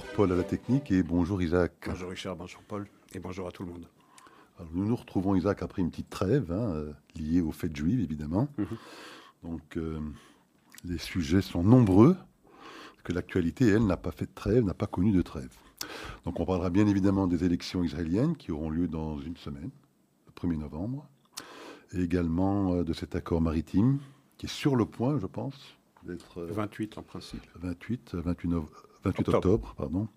Bonjour Paul à la technique et bonjour Isaac. Bonjour Richard, bonjour Paul et bonjour à tout le monde. nous nous retrouvons Isaac après une petite trêve hein, euh, liée aux fêtes juives évidemment. Mhm. Donc euh, les sujets sont nombreux, que l'actualité, elle, n'a pas fait de trêve, n'a pas connu de trêve. Donc on parlera bien évidemment des élections israéliennes qui auront lieu dans une semaine, le 1er novembre, et également euh, de cet accord maritime qui est sur le point, je pense, d'être... 28 en principe. 28, 28 novembre 28 octobre, pardon,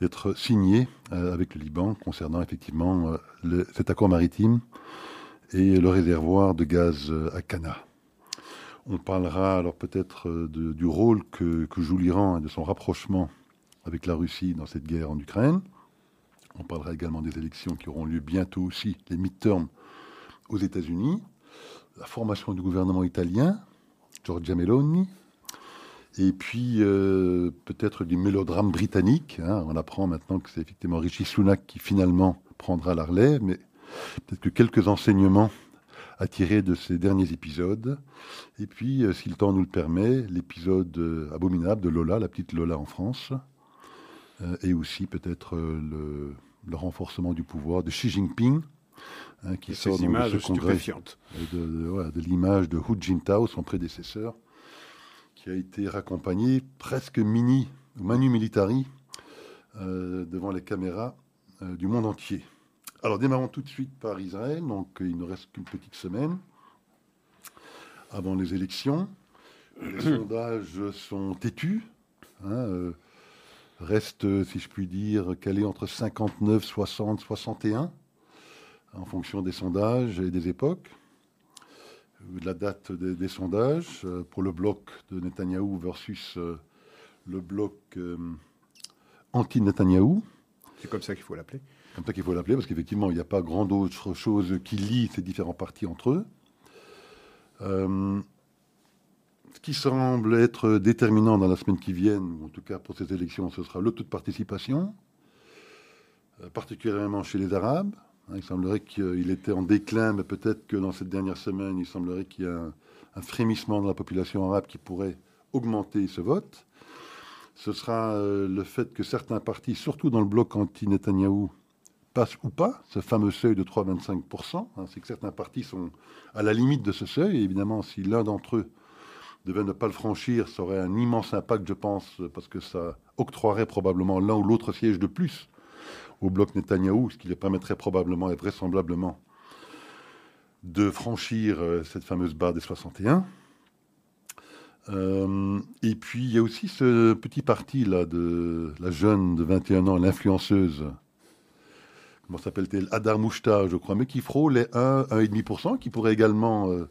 d'être signé euh, avec le Liban concernant effectivement euh, cet accord maritime et le réservoir de gaz euh, à Cana. On parlera alors peut-être du rôle que, joue l'Iran et de son rapprochement avec la Russie dans cette guerre en Ukraine. On parlera également des élections qui auront lieu bientôt aussi, les midterms aux États-Unis, la formation du gouvernement italien, Giorgia Meloni, et puis euh, peut-être du mélodrame britannique. Hein. On apprend maintenant que c'est effectivement Richie Sunak qui finalement prendra la relève, mais peut-être que quelques enseignements à tirer de ces derniers épisodes. Et puis, euh, si le temps nous le permet, l'épisode euh, abominable de Lola, la petite Lola en France, et aussi peut-être le, renforcement du pouvoir de Xi Jinping. Hein, qui sort ces images de ce congrès de, de, de l'image de Hu Jintao, son prédécesseur, qui a été raccompagné presque mini, manu militari, euh, devant les caméras euh, du monde entier. Alors démarrons tout de suite par Israël, donc il ne reste qu'une petite semaine avant les élections. Les sondages sont têtus, hein, euh, restent, si je puis dire, calés entre 59, 60, 61, en fonction des sondages et des époques la date des, sondages euh, pour le bloc de Netanyahou versus euh, le bloc euh, anti-Netanyahou. C'est comme ça qu'il faut l'appeler. Comme ça qu'il faut l'appeler, parce qu'effectivement, il n'y a pas grand d'autre chose qui lie ces différents partis entre eux. ce qui semble être déterminant dans la semaine qui vient, ou en tout cas pour ces élections, ce sera le taux de participation, particulièrement chez les Arabes. Hein, il semblerait qu'il était en déclin, mais peut-être que dans cette dernière semaine, il semblerait qu'il y a un, frémissement de la population arabe qui pourrait augmenter ce vote. Ce sera euh, le fait que certains partis, surtout dans le bloc anti-Netanyahou, passent ou pas ce fameux seuil de 3,25%. Hein, c'est que certains partis sont à la limite de ce seuil. Et évidemment, si l'un d'entre eux devait ne pas le franchir, ça aurait un immense impact, je pense, parce que ça octroierait probablement l'un ou l'autre siège de plus au bloc Netanyahou, ce qui lui permettrait probablement et vraisemblablement de franchir euh, cette fameuse barre des 61. Euh, et puis il y a aussi ce petit parti là de la jeune de 21 ans, l'influenceuse, comment s'appelle-t-elle Adar Mouchta, je crois, mais qui frôle les 1, 1,5%, qui pourrait également euh,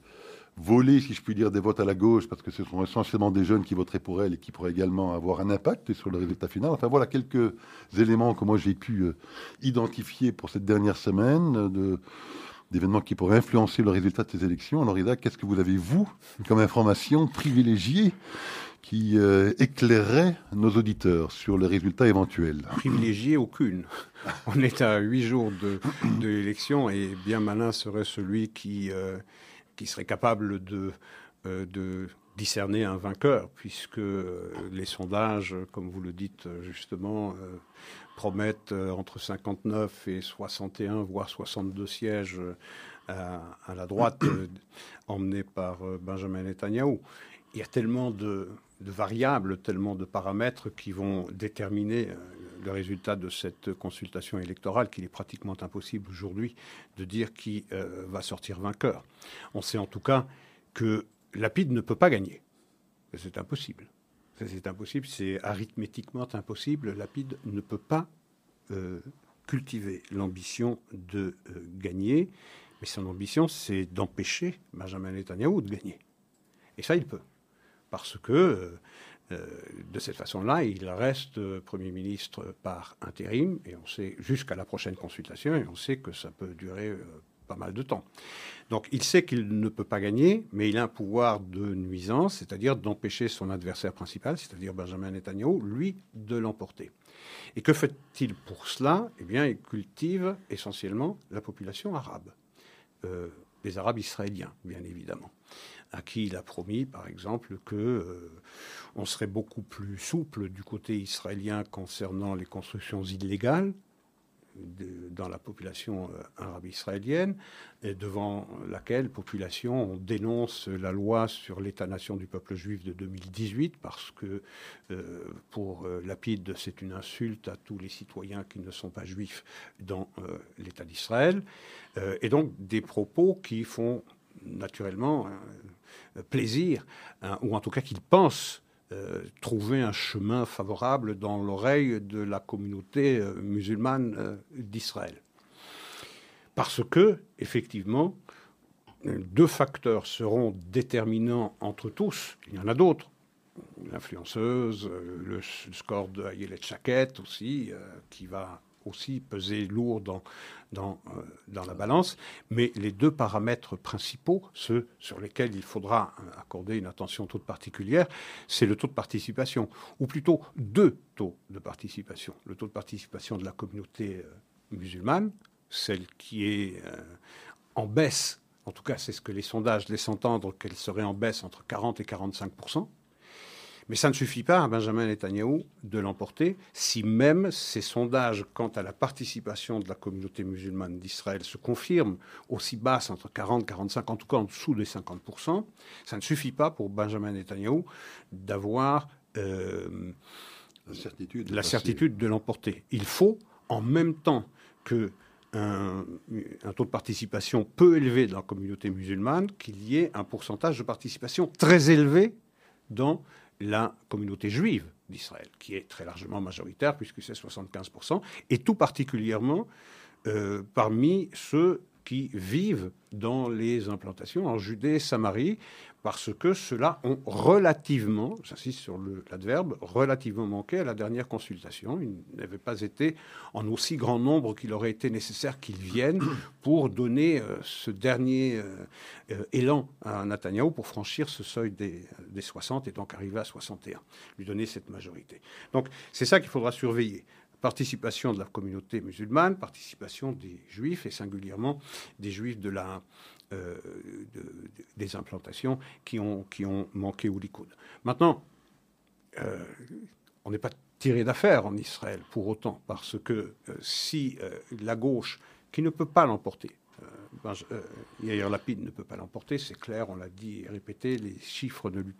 voler, si je puis dire, des votes à la gauche, parce que ce sont essentiellement des jeunes qui voteraient pour elle et qui pourraient également avoir un impact sur le résultat final. Enfin voilà quelques éléments que moi j'ai pu euh, identifier pour cette dernière semaine de d'événements qui pourraient influencer le résultat de ces élections. Alors Ida, qu'est-ce que vous avez, vous, comme information privilégiée qui euh, éclairerait nos auditeurs sur le résultat éventuel Privilégiée aucune. On est à huit jours de, l'élection et bien malin serait celui qui... Euh, qui serait capable de, euh, de discerner un vainqueur, puisque euh, les sondages, comme vous le dites justement, euh, promettent entre 59 et 61, voire 62 sièges à, la droite, emmenés par Benjamin Netanyahu. Il y a tellement de, de, variables, tellement de paramètres qui vont déterminer le résultat de cette consultation électorale qu'il est pratiquement impossible aujourd'hui de dire qui euh, va sortir vainqueur. On sait en tout cas que Lapide ne peut pas gagner. C'est impossible. C'est impossible, c'est arithmétiquement impossible. Lapide ne peut pas euh, cultiver l'ambition de euh, gagner, mais son ambition, c'est d'empêcher Benjamin Netanyahu de gagner. Et ça, il peut. Parce que de cette façon-là, il reste euh, Premier ministre par intérim, et on sait jusqu'à la prochaine consultation, et on sait que ça peut durer euh, pas mal de temps. Donc il sait qu'il ne peut pas gagner, mais il a un pouvoir de nuisance, c'est-à-dire d'empêcher son adversaire principal, c'est-à-dire Benjamin Netanyahu, lui, de l'emporter. Et que fait-il pour cela? Eh bien, il cultive essentiellement la population arabe. les Arabes israéliens, bien évidemment. À qui il a promis, par exemple, que on serait beaucoup plus souple du côté israélien concernant les constructions illégales dans la population euh, arabe israélienne, et devant laquelle population on dénonce la loi sur l'État-nation du peuple juif de 2018 parce que euh, pour euh, Lapide c'est une insulte à tous les citoyens qui ne sont pas juifs dans l'État d'Israël, et donc des propos qui font naturellement plaisir, ou en tout cas qu'ils pensent euh, trouver un chemin favorable dans l'oreille de la communauté euh, musulmane euh, d'Israël. Parce que, effectivement, deux facteurs seront déterminants entre tous. Il y en a d'autres. L'influenceuse, le, score de Ayelet Chaket aussi, qui va aussi peser lourd dans, dans, euh, dans la balance. Mais les deux paramètres principaux, ceux sur lesquels il faudra accorder une attention toute particulière, c'est le taux de participation, ou plutôt deux taux de participation. Le taux de participation de la communauté euh, musulmane, celle qui est euh, en baisse, en tout cas c'est ce que les sondages laissent entendre qu'elle serait en baisse entre 40 et 45 mais ça ne suffit pas à Benjamin Netanyahu de l'emporter si même ces sondages quant à la participation de la communauté musulmane d'Israël se confirment aussi basses, entre 40 et 45, en tout cas en dessous des 50%. Ça ne suffit pas pour Benjamin Netanyahu d'avoir euh, la certitude, de l'emporter. Il faut, en même temps que un, un, taux de participation peu élevé dans la communauté musulmane, qu'il y ait un pourcentage de participation très élevé dans la communauté juive d'Israël, qui est très largement majoritaire, puisque c'est 75%, et tout particulièrement euh, parmi ceux qui vivent dans les implantations en Judée Samarie, parce que ceux-là ont relativement, j'insiste sur l'adverbe, relativement manqué à la dernière consultation. Ils n'avaient pas été en aussi grand nombre qu'il aurait été nécessaire qu'ils viennent pour donner euh, ce dernier euh, euh, élan à Netanyahu pour franchir ce seuil des, des 60 et donc arriver à 61, lui donner cette majorité. Donc c'est ça qu'il faudra surveiller participation de la communauté musulmane, participation des juifs et singulièrement des juifs de la, euh, des implantations qui ont, qui ont manqué au Likoud. Maintenant, euh, on n'est pas tiré d'affaire en Israël pour autant, parce que euh, si la gauche, qui ne peut pas l'emporter, Yair Lapide ne peut pas l'emporter, c'est clair, on l'a dit et répété, les chiffres ne lui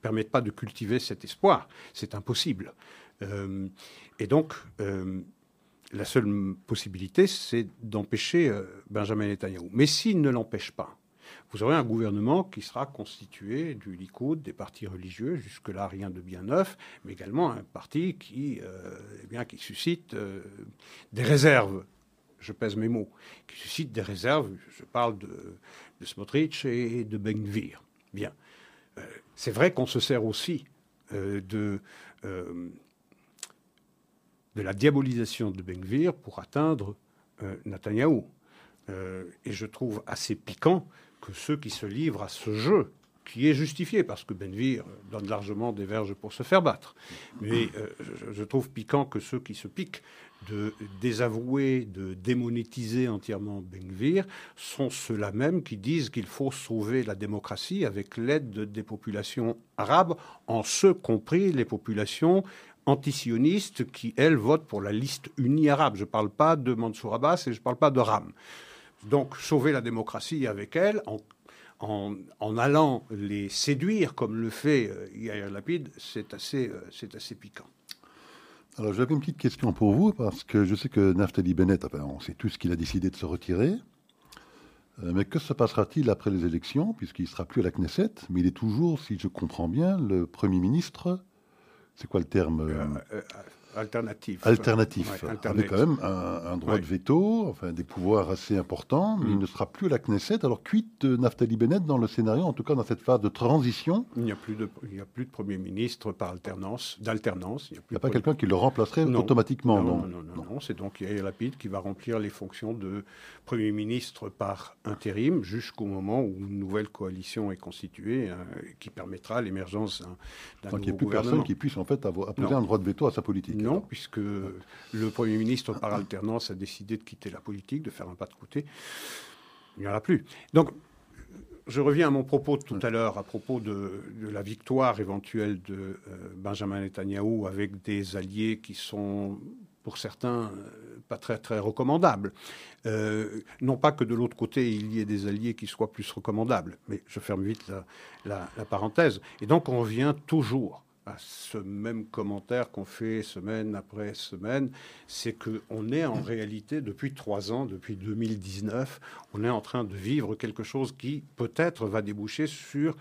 permettent pas de cultiver cet espoir, c'est impossible. Et donc, la seule possibilité, c'est d'empêcher euh, Benjamin Netanyahu. Mais s'il ne l'empêche pas, vous aurez un gouvernement qui sera constitué du Likoud, des partis religieux, jusque-là rien de bien neuf, mais également un parti qui, eh bien, qui suscite des réserves. Je pèse mes mots. Qui suscite des réserves. Je parle de, Smotrich et de Ben-Gvir. Bien. c'est vrai qu'on se sert aussi de de la diabolisation de Ben pour atteindre euh, Netanyahou. Euh, et je trouve assez piquant que ceux qui se livrent à ce jeu, qui est justifié parce que Benvir donne largement des verges pour se faire battre, mais euh, je, trouve piquant que ceux qui se piquent de désavouer, de démonétiser entièrement Benvir sont ceux-là même qui disent qu'il faut sauver la démocratie avec l'aide des populations arabes, en ce compris les populations antisionistes qui, elles, votent pour la liste unie arabe. Je ne parle pas de Mansour Abbas et je ne parle pas de Ram. Donc, sauver la démocratie avec elles, en, allant les séduire, comme le fait euh, Yair Lapid, c'est assez, euh, assez piquant. Alors, j'avais une petite question pour vous, parce que je sais que Naftali Bennett, enfin, on sait tous qu'il a décidé de se retirer. Euh, mais que se passera-t-il après les élections, puisqu'il ne sera plus à la Knesset, mais il est toujours, si je comprends bien, le Premier ministre c'est quoi le terme euh, euh, Alternatif. Alternatif. avec quand même un, droit de veto, enfin des pouvoirs assez importants, mais il mm. ne sera plus à la Knesset. Alors, quitte Naftali Bennett dans le scénario, en tout cas dans cette phase de transition Il n'y a, plus de, il a plus de Premier ministre par alternance, d'alternance. Il n'y a, pas quelqu'un qui le remplacerait automatiquement Non, non, non, non, c'est donc Yair Lapid qui va remplir les fonctions de Premier ministre par intérim jusqu'au moment où une nouvelle coalition est constituée hein, qui permettra l'émergence d'un nouveau gouvernement. il n'y a plus personne qui puisse en fait avoir, apposer un droit de veto à sa politique. Non, puisque le Premier ministre, par alternance, a décidé de quitter la politique, de faire un pas de côté. Il n'y en a plus. Donc, je reviens à mon propos tout à l'heure à propos de, la victoire éventuelle de euh, Benjamin Netanyahu avec des alliés qui sont pour certains euh, pas très très recommandables. Euh, non pas que de l'autre côté il y ait des alliés qui soient plus recommandables, mais je ferme vite la, la parenthèse. Et donc on revient toujours à ce même commentaire qu'on fait semaine après semaine, c'est qu'on est en réalité, depuis trois ans, depuis 2019, on est en train de vivre quelque chose qui peut-être va déboucher sur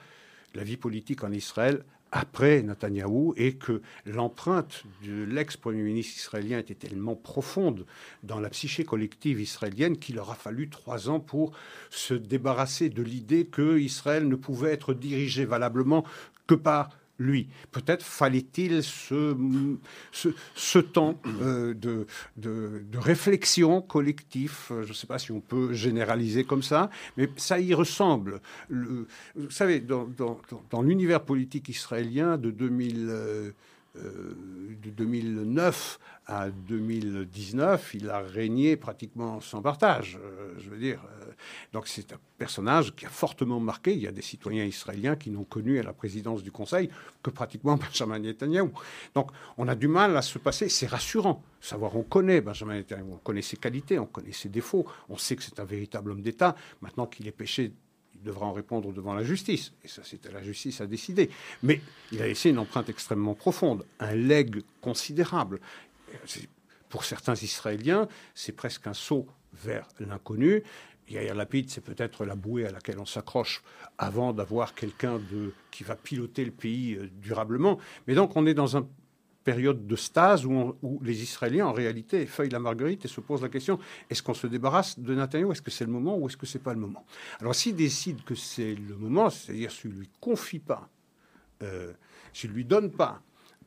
la vie politique en Israël après Netanyahou et que l'empreinte de l'ex-premier ministre israélien était tellement profonde dans la psyché collective israélienne qu'il aura fallu trois ans pour se débarrasser de l'idée que Israël ne pouvait être dirigé valablement que par lui. Peut-être fallait-il ce, ce, temps euh, de, de, réflexion collective, je ne sais pas si on peut généraliser comme ça, mais ça y ressemble. vous savez, dans, dans, l'univers politique israélien de 2000... Euh, de 2009 à 2019, il a régné pratiquement sans partage. Euh, je veux dire, euh, donc c'est un personnage qui a fortement marqué. Il y a des citoyens israéliens qui n'ont connu à la présidence du Conseil que pratiquement Benjamin Netanyahu. Donc on a du mal à se passer. C'est rassurant. Savoir, on connaît Benjamin Netanyahu, on connaît ses qualités, on connaît ses défauts, on sait que c'est un véritable homme d'État. Maintenant qu'il est péché devra en répondre devant la justice. Et ça, c'était la justice à décider. Mais il a laissé une empreinte extrêmement profonde, un legs considérable. Pour certains Israéliens, c'est presque un saut vers l'inconnu. Yair Lapid, c'est peut-être la bouée à laquelle on s'accroche avant d'avoir quelqu'un qui va piloter le pays euh, durablement. Mais donc, on est dans un période de stase où, les Israéliens, en réalité, feuillent la marguerite et se posent la question est-ce qu'on se débarrasse de Netanyahu? Est-ce que c'est le moment ou est-ce que c'est pas le moment? Alors, s'ils décident que c'est le moment, c'est-à-dire s'ils lui confient pas, euh, s'ils lui donnent pas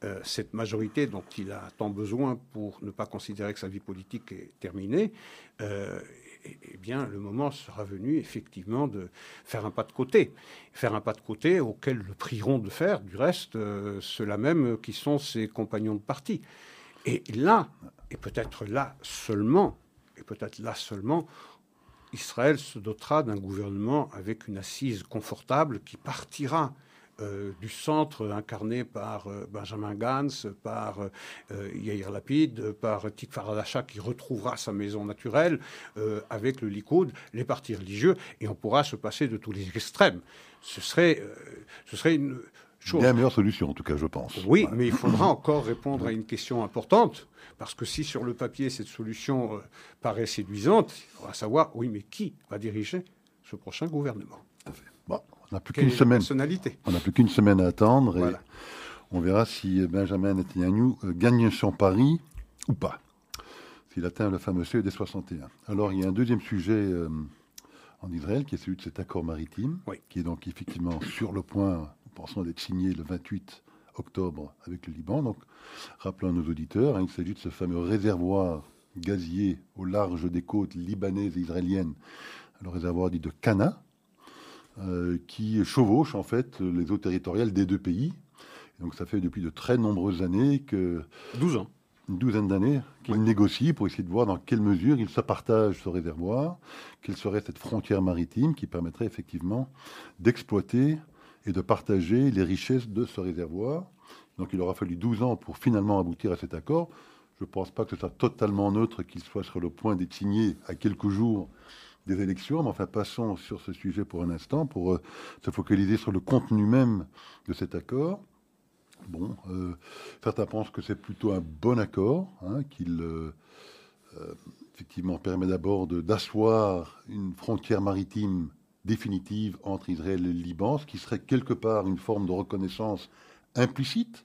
euh, cette majorité dont il a tant besoin pour ne pas considérer que sa vie politique est terminée, euh, eh bien, le moment sera venu effectivement de faire un pas de côté. Faire un pas de côté auquel le prieront de faire, du reste, euh, ceux-là même qui sont ses compagnons de parti. Et là, et peut-être là seulement, et peut-être là seulement, Israël se dotera d'un gouvernement avec une assise confortable qui partira euh, du centre incarné par euh, Benjamin Gantz, par euh, Yair Lapid, par Tikfar Adacha qui retrouvera sa maison naturelle avec le Likoud, les partis religieux, et on pourra se passer de tous les extrêmes. Ce serait, ce serait une chose. Bien meilleure solution, en tout cas, je pense. Oui, mais il faudra encore répondre à une question importante, parce que si sur le papier cette solution paraît séduisante, il faudra savoir, oui, mais qui va diriger ce prochain gouvernement? Bon, on n'a plus qu'une semaine. On n'a plus qu'une semaine à attendre et on verra si Benjamin Netanyahu euh, gagne son pari ou pas. S'il atteint le fameux seuil des 61. Alors il y a un deuxième sujet euh, en Israël qui est celui de cet accord maritime, qui est donc effectivement sur le point, pensons d'être signé le 28 octobre avec le Liban. Donc rappelons à nos auditeurs, hein, il s'agit de ce fameux réservoir gazier au large des côtes libanaises et israéliennes, le réservoir dit de Cana, euh, qui chevauche en fait les eaux territoriales des deux pays. donc ça fait depuis de très nombreuses années que... 12 ans. Une douzaine d'années qu'ils négocient pour essayer de voir dans quelle mesure ils se partagent ce réservoir, quelle serait cette frontière maritime qui permettrait effectivement d'exploiter et de partager les richesses de ce réservoir. Donc il aura fallu 12 ans pour finalement aboutir à cet accord. Je ne pense pas que ce soit totalement neutre qu'il soit sur le point d'être signé à quelques jours des élections. Mais enfin, passons sur ce sujet pour un instant, pour euh, se focaliser sur le contenu même de cet accord. Bon, euh, certains pensent que c'est plutôt un bon accord, hein, qu'il euh, effectivement permet d'abord d'asseoir une frontière maritime définitive entre Israël et le Liban, ce qui serait quelque part une forme de reconnaissance implicite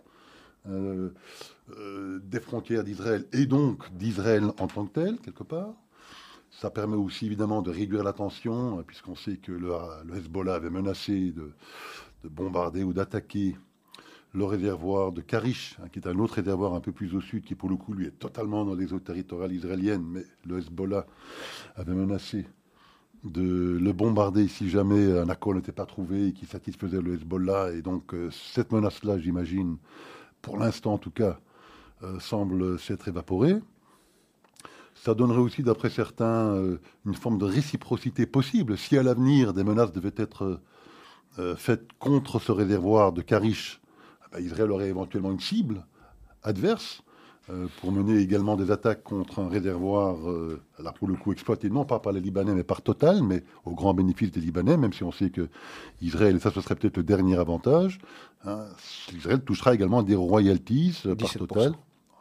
des frontières d'Israël et donc d'Israël en tant que tel, quelque part. Ça permet aussi évidemment de réduire la tension, puisqu'on sait que le, Hezbollah avait menacé de, bombarder ou d'attaquer le réservoir de Karish, hein, qui est un autre réservoir un peu plus au sud, qui pour le coup lui est totalement dans les eaux territoriales israéliennes, mais le Hezbollah avait menacé de le bombarder si jamais un accord n'était pas trouvé qui satisfaisait le Hezbollah. Et donc euh, cette menace-là, j'imagine, pour l'instant en tout cas, euh, semble s'être évaporée. Ça donnerait aussi, d'après certains, euh, une forme de réciprocité possible. Si à l'avenir des menaces devaient être euh, faites contre ce réservoir de Karish, eh ben, Israël aurait éventuellement une cible adverse euh, pour mener également des attaques contre un réservoir, là pour le coup exploité non pas par les Libanais mais par Total, mais au grand bénéfice des Libanais, même si on sait que Israël, et ça ce serait peut-être le dernier avantage, hein, Israël touchera également des royalties par Total.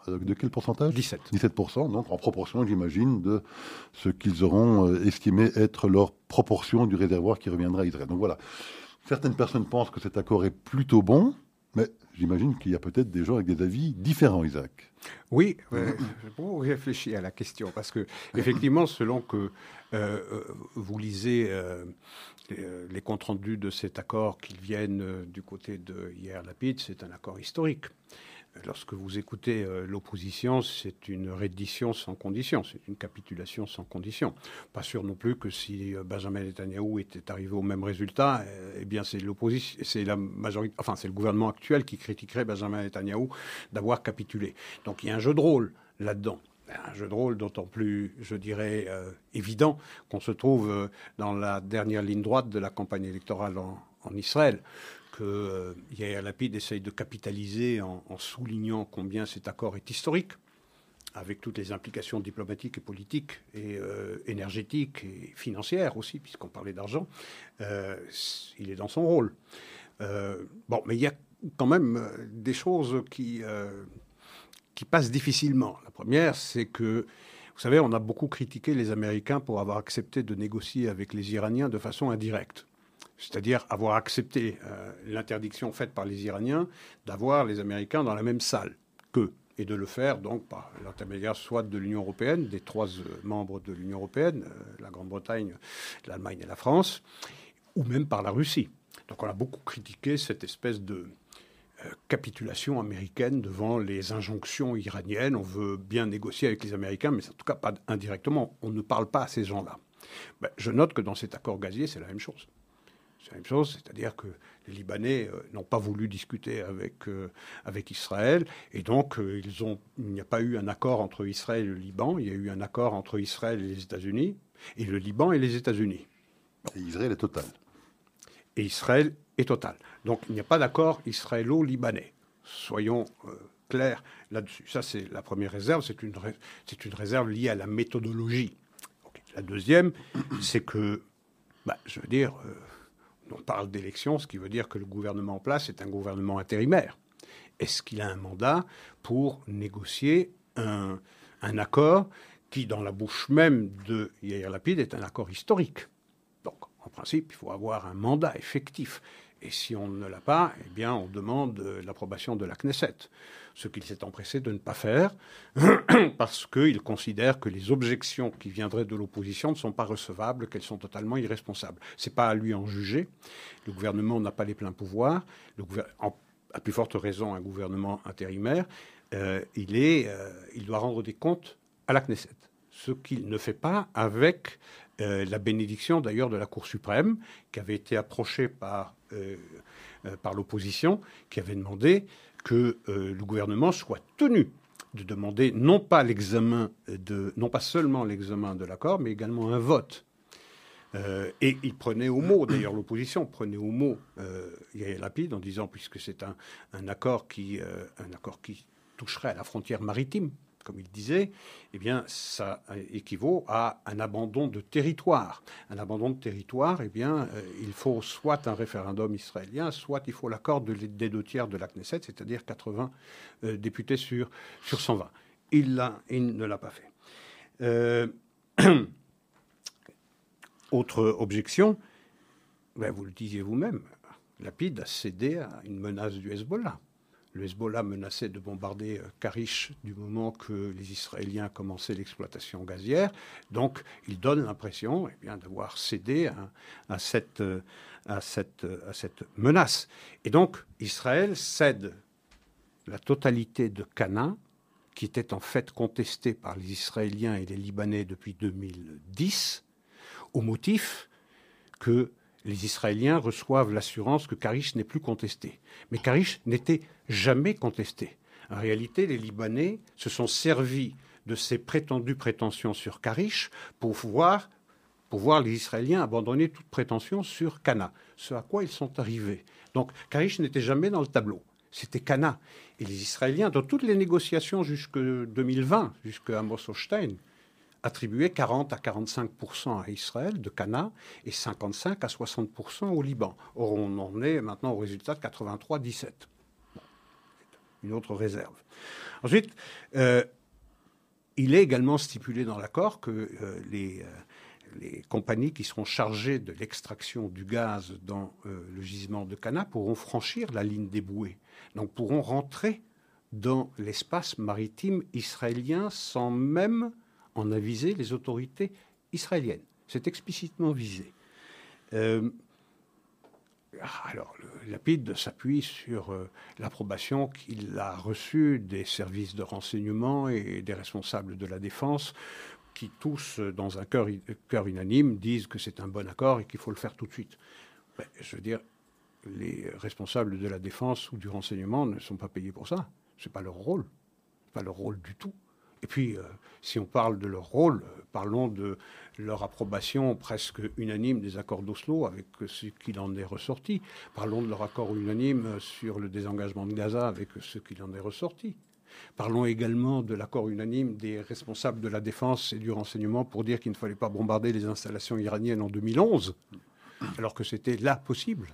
Euh, de quel pourcentage 17. 17%, donc en proportion, j'imagine, de ce qu'ils auront euh, estimé être leur proportion du réservoir qui reviendra à Israël. Donc voilà. Certaines personnes pensent que cet accord est plutôt bon, mais j'imagine qu'il y a peut-être des gens avec des avis différents, Isaac. Oui, euh, vous réfléchir à la question, parce que effectivement, selon que vous lisez les comptes rendus de cet accord qui viennent du côté de Hier Lapide, c'est un accord historique lorsque vous écoutez euh, l'opposition, c'est une reddition sans condition, c'est une capitulation sans condition. Pas sûr non plus que si euh, Benjamin Netanyahu était arrivé au même résultat, euh, eh bien c'est l'opposition, c'est la majorité, enfin c'est le gouvernement actuel qui critiquerait Benjamin Netanyahu d'avoir capitulé. Donc il y a un jeu de rôle là-dedans un jeu de rôle d'autant plus, je dirais, évident qu'on se trouve dans la dernière ligne droite de la campagne électorale en, en Israël que euh, Yair Lapid essaye de capitaliser en, soulignant combien cet accord est historique, avec toutes les implications diplomatiques et politiques et euh, énergétiques et financières aussi, puisqu'on parlait d'argent, euh, il est dans son rôle. bon, mais il y a quand même des choses qui, qui passent difficilement. La première, c'est que, vous savez, on a beaucoup critiqué les Américains pour avoir accepté de négocier avec les Iraniens de façon indirecte c'est-à-dire avoir accepté euh, l'interdiction faite par les Iraniens d'avoir les Américains dans la même salle qu'eux, et de le faire donc par l'intermédiaire soit de l'Union européenne, des trois euh, membres de l'Union européenne, euh, la Grande-Bretagne, l'Allemagne et la France, ou même par la Russie. Donc on a beaucoup critiqué cette espèce de capitulation américaine devant les injonctions iraniennes. On veut bien négocier avec les Américains, mais en tout cas pas indirectement. On ne parle pas à ces gens-là. Ben, je note que dans cet accord gazier, c'est la même chose. C'est la même chose, c'est-à-dire que les Libanais euh, n'ont pas voulu discuter avec, euh, avec Israël, et donc euh, ils ont, il n'y a pas eu un accord entre Israël et le Liban, il y a eu un accord entre Israël et les États-Unis, et le Liban et les États-Unis. Et Israël est total. Et Israël est total. Donc il n'y a pas d'accord israélo-libanais. Soyons clairs là-dessus. Ça, c'est la première réserve, c'est une, c'est une réserve liée à la méthodologie. La deuxième, c'est que, bah, je veux dire, on parle d'élection, ce qui veut dire que le gouvernement en place est un gouvernement intérimaire. Est-ce qu'il a un mandat pour négocier un, accord qui, dans la bouche même de Yair Lapid, est un accord historique? Donc, en principe, il faut avoir un mandat effectif. Et si on ne l'a pas, eh bien, on demande l'approbation de la Knesset ce qu'il s'est empressé de ne pas faire, parce qu'il considère que les objections qui viendraient de l'opposition ne sont pas recevables, qu'elles sont totalement irresponsables. Ce n'est pas à lui en juger. Le gouvernement n'a pas les pleins pouvoirs. À plus forte raison, un gouvernement intérimaire, euh, euh, il doit rendre des comptes à la Knesset. Ce qu'il ne fait pas avec euh, la bénédiction d'ailleurs de la Cour suprême, qui avait été approchée par, par l'opposition, qui avait demandé que euh, le gouvernement soit tenu de demander non pas l'examen de, non pas seulement l'examen de l'accord, mais également un vote. Euh, et il prenait au mot, d'ailleurs l'opposition prenait au mot euh, Yael en disant, puisque c'est un, un, accord qui, euh, un accord qui toucherait à la frontière maritime, comme il disait, eh bien, ça équivaut à un abandon de territoire. Un abandon de territoire, eh bien, euh, il faut soit un référendum israélien, soit il faut l'accord des deux tiers de la Knesset, c'est-à-dire 80 euh, députés sur, sur 120. Il, ne l'a pas fait. Euh, autre objection, ben, vous le disiez vous-même, Lapide a cédé à une menace du Hezbollah le Hezbollah menaçait de bombarder euh, Karish du moment que les Israéliens commençaient l'exploitation gazière. Donc, il donne l'impression eh d'avoir cédé à, cette, euh, à, cette, menace. Et donc, Israël cède la totalité de Cana, qui était en fait contestée par les Israéliens et les Libanais depuis 2010, au motif que les Israéliens reçoivent l'assurance que Karish n'est plus contesté. Mais Karish n'était jamais contesté. En réalité, les Libanais se sont servis de ses prétendues prétentions sur Karish pour voir, pour voir les Israéliens abandonner toute prétention sur Cana, ce à quoi ils sont arrivés. Donc Karish n'était jamais dans le tableau, c'était Cana. Et les Israéliens, dans toutes les négociations jusque 2020, jusqu'à Amos Hochstein, attribuaient 40 à 45% à Israël de Cana et 55 à 60% au Liban. Or, on en est maintenant au résultat de 83-17. Une autre réserve. Ensuite, euh, il est également stipulé dans l'accord que euh, les, euh, les, compagnies qui seront chargées de l'extraction du gaz dans le gisement de Cana pourront franchir la ligne des bouées, donc pourront rentrer dans l'espace maritime israélien sans même en aviser les autorités israéliennes. C'est explicitement visé. Alors, le Lapide s'appuie sur euh, l'approbation qu'il a reçue des services de renseignement et des responsables de la défense, qui tous, dans un cœur, unanime, disent que c'est un bon accord et qu'il faut le faire tout de suite. je veux dire, les responsables de la défense ou du renseignement ne sont pas payés pour ça. Ce n'est pas leur rôle. pas leur rôle du tout. Et puis, euh, si on parle de leur rôle, euh, parlons de leur approbation presque unanime des accords d'Oslo, avec ce qu'il en est ressorti. Parlons de leur accord unanime sur le désengagement de Gaza, avec ce qu'il en est ressorti. Parlons également de l'accord unanime des responsables de la défense et du renseignement pour dire qu'il ne fallait pas bombarder les installations iraniennes en 2011, alors que c'était là possible.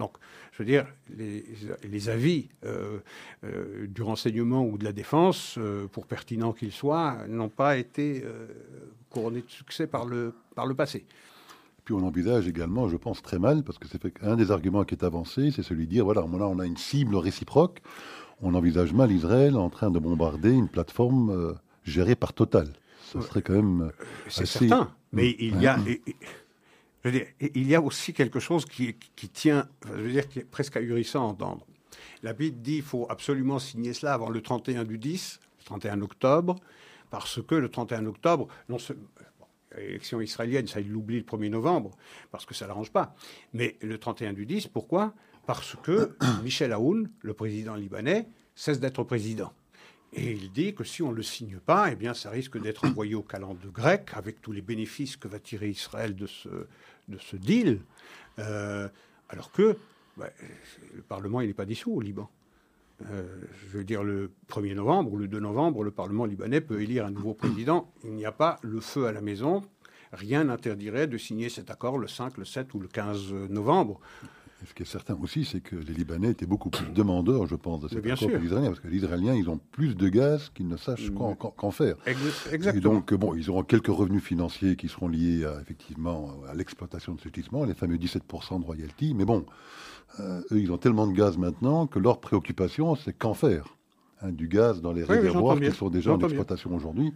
Donc, je veux dire, les, avis euh, euh, du renseignement ou de la défense, euh, pour pertinents qu'ils soient, n'ont pas été couronnés de succès par le, par le passé. Puis on envisage également, je pense très mal, parce que c'est un des arguments qui est avancé, c'est celui de dire voilà, là on a une cible réciproque. On envisage mal Israël en train de bombarder une plateforme gérée par Total. Ce serait quand même. C'est certain, mais il y a. Je veux il y a aussi quelque chose qui, tient, je veux dire, qui est presque ahurissant à entendre. La Bible dit qu'il faut absolument signer cela avant le 31 du 10, le 31 octobre, parce que le 31 octobre, non l'élection israélienne, ça il l'oublie le 1er novembre, parce que ça ne l'arrange pas. Mais le 31 du 10, pourquoi? Parce que Michel Aoun, le président libanais, cesse d'être président. Et il dit que si on ne le signe pas, eh bien, ça risque d'être envoyé au calendrier grec, avec tous les bénéfices que va tirer Israël de ce, de ce deal, euh, alors que bah, le Parlement, n'est pas dissous au Liban. Euh, je veux dire, le 1er novembre ou le 2 novembre, le Parlement libanais peut élire un nouveau président. Il n'y a pas le feu à la maison. Rien n'interdirait de signer cet accord le 5, le 7 ou le 15 novembre ce qui est certain aussi, c'est que les Libanais étaient beaucoup plus demandeurs, je pense, de cet accord que les Israéliens, parce que les Israéliens, ils ont plus de gaz qu'ils ne sachent qu'en faire. Exactement. Et donc, bon, ils auront quelques revenus financiers qui seront liés à, effectivement à l'exploitation de ce gisement, les fameux 17% de royalty. Mais bon, euh, eux, ils ont tellement de gaz maintenant que leur préoccupation, c'est qu'en faire. Hein, du gaz dans les réservoirs qui sont déjà en exploitation aujourd'hui.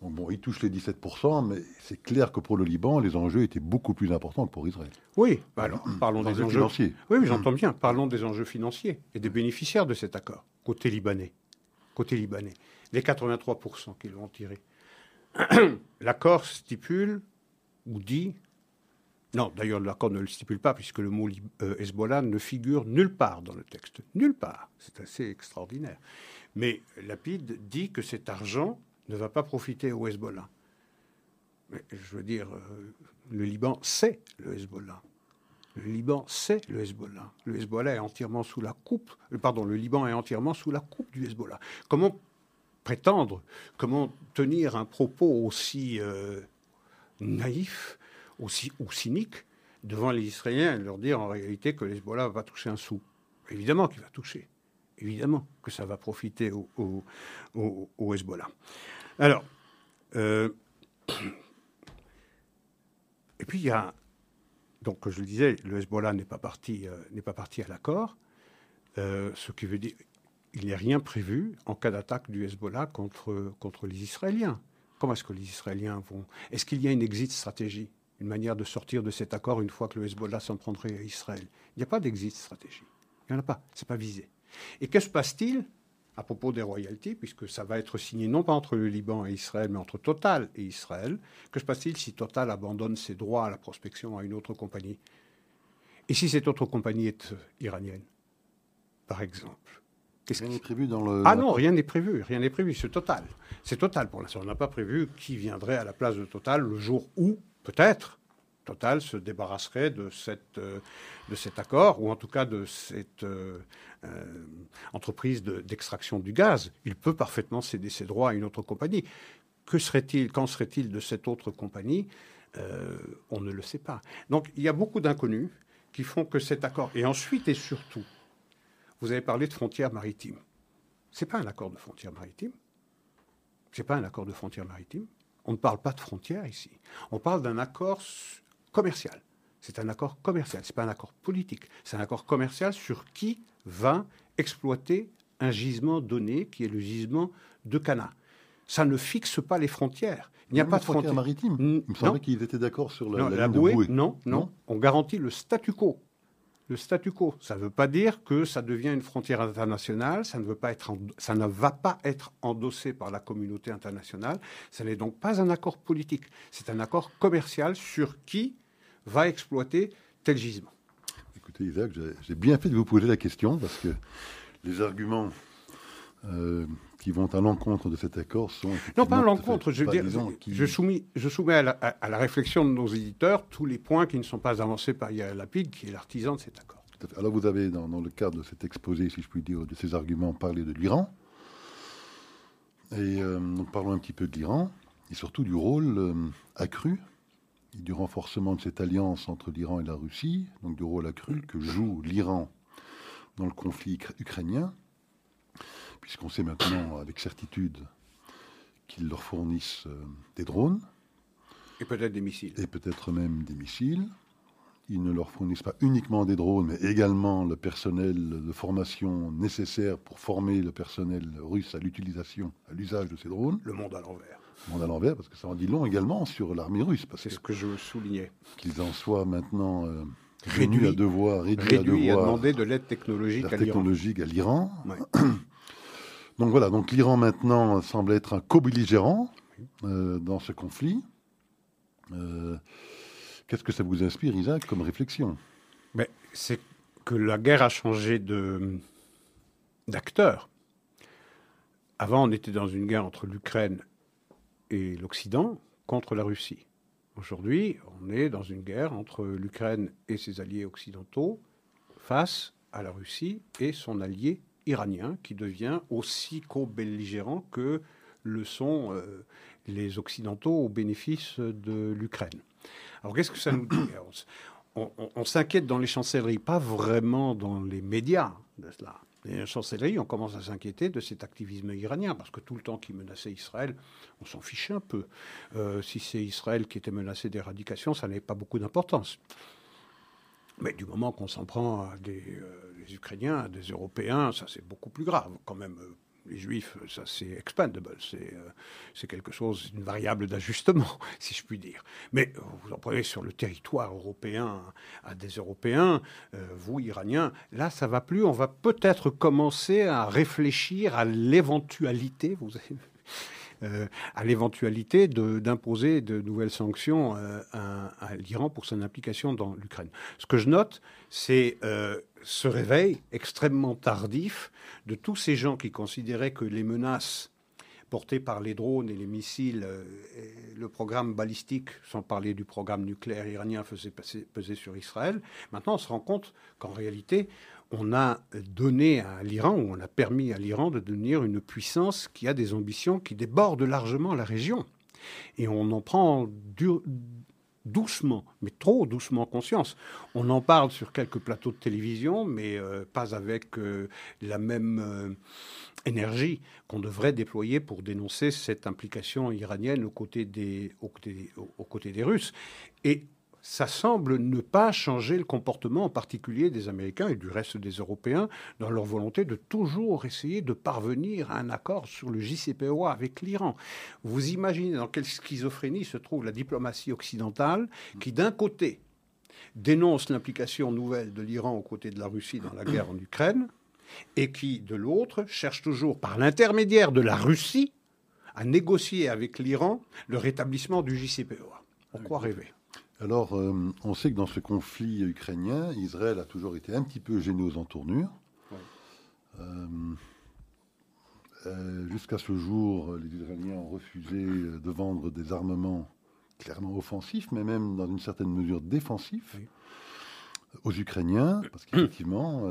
Bon, ils touchent les 17%, mais c'est clair que pour le Liban, les enjeux étaient beaucoup plus importants que pour Israël. Oui, bah alors parlons des enjeux financiers. Oui, j'entends bien. Parlons des enjeux financiers et des bénéficiaires de cet accord, côté libanais. Côté libanais. Les 83% qu'ils vont tirer. L'accord stipule ou dit. Non, d'ailleurs, l'accord ne le stipule pas, puisque le mot euh, Hezbollah ne figure nulle part dans le texte. Nulle part. C'est assez extraordinaire. Mais Lapide dit que cet argent ne va pas profiter au Hezbollah. Mais je veux dire, euh, le Liban, c'est le Hezbollah. Le Liban, c'est le Hezbollah. Le Hezbollah est entièrement sous la coupe, euh, pardon, le Liban est entièrement sous la coupe du Hezbollah. Comment prétendre, comment tenir un propos aussi euh, naïf, aussi ou cynique devant les Israéliens et leur dire en réalité que le Hezbollah va toucher un sou? Évidemment qu'il va toucher. Évidemment que ça va profiter au, Hezbollah. Alors, euh, et puis il y a, donc je le disais, le Hezbollah n'est pas parti, euh, n'est pas parti à l'accord, euh, ce qui veut dire il a rien prévu en cas d'attaque du Hezbollah contre, contre les Israéliens. Comment est-ce que les Israéliens vont Est-ce qu'il y a une exit stratégie, une manière de sortir de cet accord une fois que le Hezbollah s'en prendrait à Israël? Il n'y a pas d'exit stratégie. Il n'y en a pas. C'est pas visé. Et que se passe-t-il à propos des royalties, puisque ça va être signé non pas entre le Liban et Israël, mais entre Total et Israël. Que se passe-t-il si Total abandonne ses droits à la prospection à une autre compagnie? Et si cette autre compagnie est euh, iranienne, par exemple Rien n'est prévu dans le. Ah non, rien n'est prévu, rien n'est prévu, c'est total. C'est total pour l'instant. On n'a pas prévu qui viendrait à la place de Total le jour où, peut-être, Total se débarrasserait euh, de cet accord, ou en tout cas de cette euh, euh, entreprise d'extraction du gaz. Il peut parfaitement céder ses droits à une autre compagnie. Que serait-il, qu'en serait-il de cette autre compagnie On ne le sait pas. Donc il y a beaucoup d'inconnus qui font que cet accord, et ensuite et surtout, vous avez parlé de frontières maritimes. Ce n'est pas un accord de frontières maritimes. Ce n'est pas un accord de frontières maritimes. On ne parle pas de frontières ici. On parle d'un accord commercial. C'est un accord commercial, ce n'est pas un accord politique. C'est un accord commercial sur qui va exploiter un gisement donné, qui est le gisement de Cana. Ça ne fixe pas les frontières. Il n'y a pas de frontières maritimes. Il me semblait qu'ils étaient d'accord sur la, la, bouée. Non, non, On garantit le statu quo le statu quo. Ça ne veut pas dire que ça devient une frontière internationale, ça ne, veut pas être ça ne va pas être endossé par la communauté internationale. Ce n'est donc pas un accord politique, c'est un accord commercial sur qui va exploiter tel gisement. Écoutez Isaac, j'ai bien fait de vous poser la question parce que les arguments euh, qui vont à l'encontre de cet accord sont... Non, pas à l'encontre, je veux dire, je, soumets, je soumets à la, réflexion de nos éditeurs tous les points qui ne sont pas avancés par Yael Lapide, qui est l'artisan de cet accord. Alors vous avez, dans, le cadre de cet exposé, si je puis dire, de ces arguments, parlé de l'Iran. Et euh, nous parlons un petit peu de l'Iran, et surtout du rôle euh, accru et du renforcement de cette alliance entre l'Iran et la Russie, donc du rôle accru que joue l'Iran dans le conflit ukrainien puisqu'on sait maintenant avec certitude qu'ils leur fournissent euh, des drones. Et peut-être des missiles. Et peut-être même des missiles. Ils ne leur fournissent pas uniquement des drones, mais également le personnel de formation nécessaire pour former le personnel russe à l'utilisation, à l'usage de ces drones. Le monde à l'envers. Le monde à l'envers, parce que ça en dit long également sur l'armée russe. C'est ce que je soulignais. Qu'ils en soient maintenant euh, réduits à devoir, réduits à devoir, demander de l'aide technologique, technologique à l'Iran. Donc voilà, donc l'Iran maintenant semble être un co-belligérant euh, dans ce conflit. Euh, qu'est-ce que ça vous inspire, Isaac, comme réflexion? Mais C'est que la guerre a changé d'acteur. Avant, on était dans une guerre entre l'Ukraine et l'Occident contre la Russie. Aujourd'hui, on est dans une guerre entre l'Ukraine et ses alliés occidentaux face à la Russie et son allié iranien qui devient aussi co-belligérant que le sont euh, les Occidentaux au bénéfice de l'Ukraine. Alors qu'est-ce que ça nous dit? On, s'inquiète dans les chancelleries, pas vraiment dans les médias de cela. Les on commence à s'inquiéter de cet activisme iranien, parce que tout le temps qu'il menaçait Israël, on s'en fichait un peu. Euh, si c'est Israël qui était menacé d'éradication, ça n'avait pas beaucoup d'importance. Mais du moment qu'on s'en prend à des, euh, Ukrainiens, à des Européens, ça c'est beaucoup plus grave. Quand même, euh, les Juifs, ça c'est expandable, c'est euh, quelque chose, une variable d'ajustement, si je puis dire. Mais vous en prenez sur le territoire européen à des Européens, vous, Iraniens, là ça va plus. On va peut-être commencer à réfléchir à l'éventualité, vous avez euh, à l'éventualité d'imposer de, nouvelles sanctions euh, à, l'Iran pour son implication dans l'Ukraine. Ce que je note, c'est euh, ce réveil extrêmement tardif de tous ces gens qui considéraient que les menaces portées par les drones et les missiles, le programme balistique, sans parler du programme nucléaire iranien, faisait peser sur Israël. Maintenant, on se rend compte qu'en réalité, on a donné à l'Iran, ou on a permis à l'Iran de devenir une puissance qui a des ambitions qui débordent largement la région. Et on en prend doucement, mais trop doucement conscience. On en parle sur quelques plateaux de télévision, mais euh, pas avec euh, la même euh, énergie qu'on devrait déployer pour dénoncer cette implication iranienne aux côtés des, aux côtés des Russes. Et ça semble ne pas changer le comportement en particulier des Américains et du reste des Européens dans leur volonté de toujours essayer de parvenir à un accord sur le JCPOA avec l'Iran. Vous imaginez dans quelle schizophrénie se trouve la diplomatie occidentale qui d'un côté dénonce l'implication nouvelle de l'Iran aux côtés de la Russie dans la guerre en Ukraine et qui de l'autre cherche toujours par l'intermédiaire de la Russie à négocier avec l'Iran le rétablissement du JCPOA. Pourquoi rêver alors, euh, on sait que dans ce conflit ukrainien, Israël a toujours été un petit peu gêné aux entournures. Euh, Jusqu'à ce jour, les Israéliens ont refusé de vendre des armements clairement offensifs, mais même dans une certaine mesure défensifs aux Ukrainiens, parce qu'effectivement,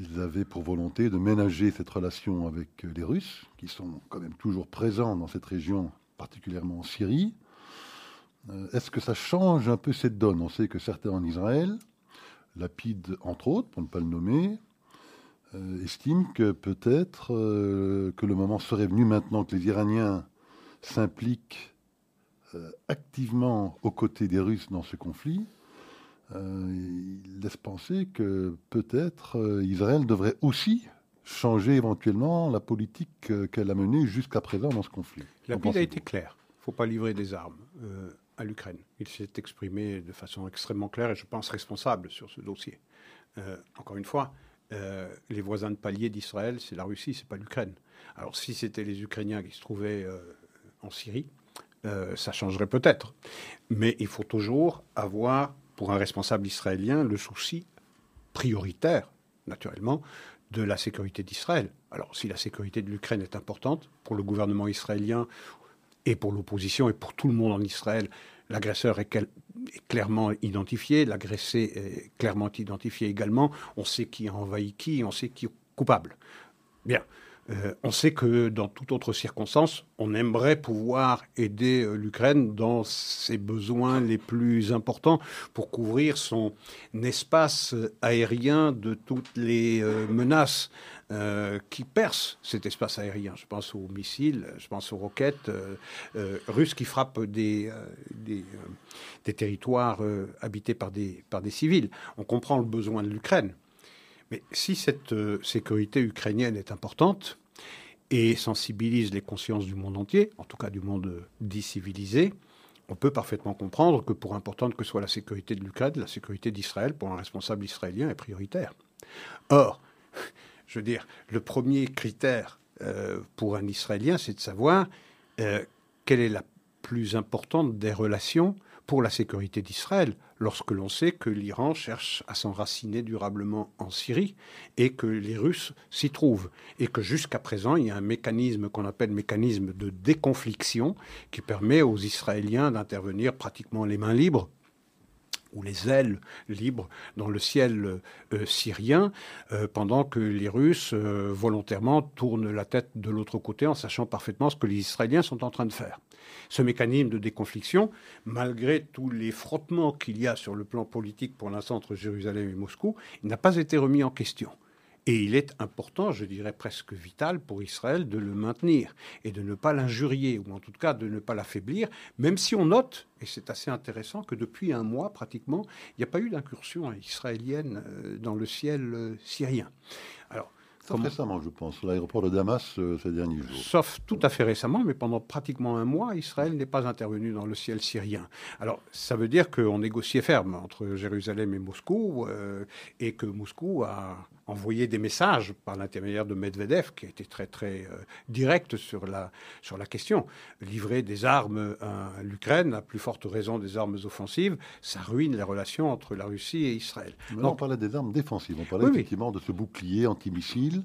ils avaient pour volonté de ménager cette relation avec les Russes, qui sont quand même toujours présents dans cette région, particulièrement en Syrie. Euh, est-ce que ça change un peu cette donne? On sait que certains en Israël, Lapide entre autres, pour ne pas le nommer, euh, estiment que peut-être euh, que le moment serait venu maintenant que les Iraniens s'impliquent activement aux côtés des Russes dans ce conflit, il laisse penser que peut-être Israël devrait aussi changer éventuellement la politique qu'elle a menée jusqu'à présent dans ce conflit. La pile a été claire. Il ne faut pas livrer des armes à l'Ukraine. Il s'est exprimé de façon extrêmement claire et je pense responsable sur ce dossier. encore une fois, les voisins de palier d'Israël, c'est la Russie, c'est pas l'Ukraine. Alors si c'était les Ukrainiens qui se trouvaient en Syrie, ça changerait peut-être. Mais il faut toujours avoir pour un responsable israélien le souci prioritaire, naturellement, de la sécurité d'Israël. Alors, si la sécurité de l'Ukraine est importante pour le gouvernement israélien et pour l'opposition et pour tout le monde en Israël, l'agresseur est, clairement identifié, l'agressé est clairement identifié également. On sait qui a envahi qui, on sait qui est coupable. Bien. Euh, on sait que dans toute autre circonstance, on aimerait pouvoir aider euh, l'Ukraine dans ses besoins les plus importants pour couvrir son espace aérien de toutes les euh, menaces qui percent cet espace aérien. Je pense aux missiles, je pense aux roquettes russes qui frappent des, territoires habités par des civils. On comprend le besoin de l'Ukraine. Mais si cette euh, sécurité ukrainienne est importante et sensibilise les consciences du monde entier, en tout cas du monde décivilisé, on peut parfaitement comprendre que pour importante que soit la sécurité de l'Ukraine, la sécurité d'Israël pour un responsable israélien est prioritaire. Or, je veux dire, le premier critère euh, pour un Israélien, c'est de savoir euh, quelle est la plus importante des relations pour la sécurité d'Israël, lorsque l'on sait que l'Iran cherche à s'enraciner durablement en Syrie et que les Russes s'y trouvent, et que jusqu'à présent, il y a un mécanisme qu'on appelle mécanisme de déconfliction qui permet aux Israéliens d'intervenir pratiquement les mains libres ou les ailes libres dans le ciel euh, syrien, euh, pendant que les Russes euh, volontairement tournent la tête de l'autre côté en sachant parfaitement ce que les Israéliens sont en train de faire. Ce mécanisme de déconfliction, malgré tous les frottements qu'il y a sur le plan politique pour l'instant entre Jérusalem et Moscou, n'a pas été remis en question. Et il est important, je dirais presque vital pour Israël de le maintenir et de ne pas l'injurier, ou en tout cas de ne pas l'affaiblir, même si on note, et c'est assez intéressant, que depuis un mois pratiquement, il n'y a pas eu d'incursion israélienne euh, dans le ciel euh, syrien. Alors, Sauf récemment, je pense, l'aéroport de Damas euh, ces derniers jours. Sauf tout à fait récemment, mais pendant pratiquement un mois, Israël n'est pas intervenu dans le ciel syrien. Alors, ça veut dire qu'on négociait ferme entre Jérusalem et Moscou, et que Moscou a envoyé des messages par l'intermédiaire de Medvedev, qui a été très très euh, direct sur la, sur la question. Livrer des armes à l'Ukraine, à plus forte raison des armes offensives, ça ruine les relations entre la Russie et Israël. on parlait des armes défensives, on parlait effectivement de ce bouclier antimissile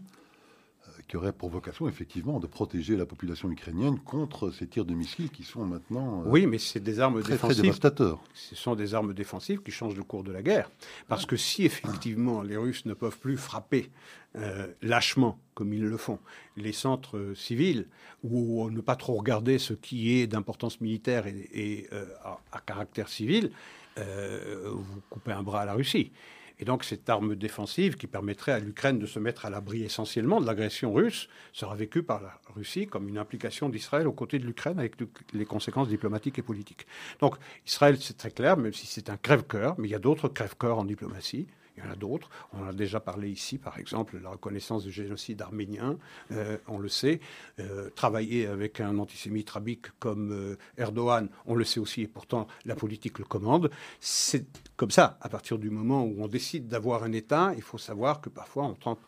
qui aurait pour vocation effectivement de protéger la population ukrainienne contre ces tirs de missiles qui sont maintenant euh, oui, mais c'est des armes très, défensives. Très dévastateurs. Ce sont des armes défensives qui changent le cours de la guerre. Parce que si effectivement les Russes ne peuvent plus frapper euh, lâchement comme ils le font les centres euh, civils ou ne pas trop regarder ce qui est d'importance militaire et, à, caractère civil, vous coupez un bras à la Russie. Et donc cette arme défensive qui permettrait à l'Ukraine de se mettre à l'abri essentiellement de l'agression russe sera vécue par la Russie comme une implication d'Israël aux côtés de l'Ukraine avec les conséquences diplomatiques et politiques. Donc Israël, c'est très clair, même si c'est un crève-cœur, mais il y a d'autres crève-cœurs en diplomatie. Il y en a d'autres. On a déjà parlé ici, par exemple, la reconnaissance du génocide arménien, euh, on le sait. Euh, travailler avec un antisémite rabique comme euh, Erdogan, on le sait aussi, et pourtant la politique le commande. C'est comme ça. À partir du moment où on décide d'avoir un État, il faut savoir que parfois on, tente,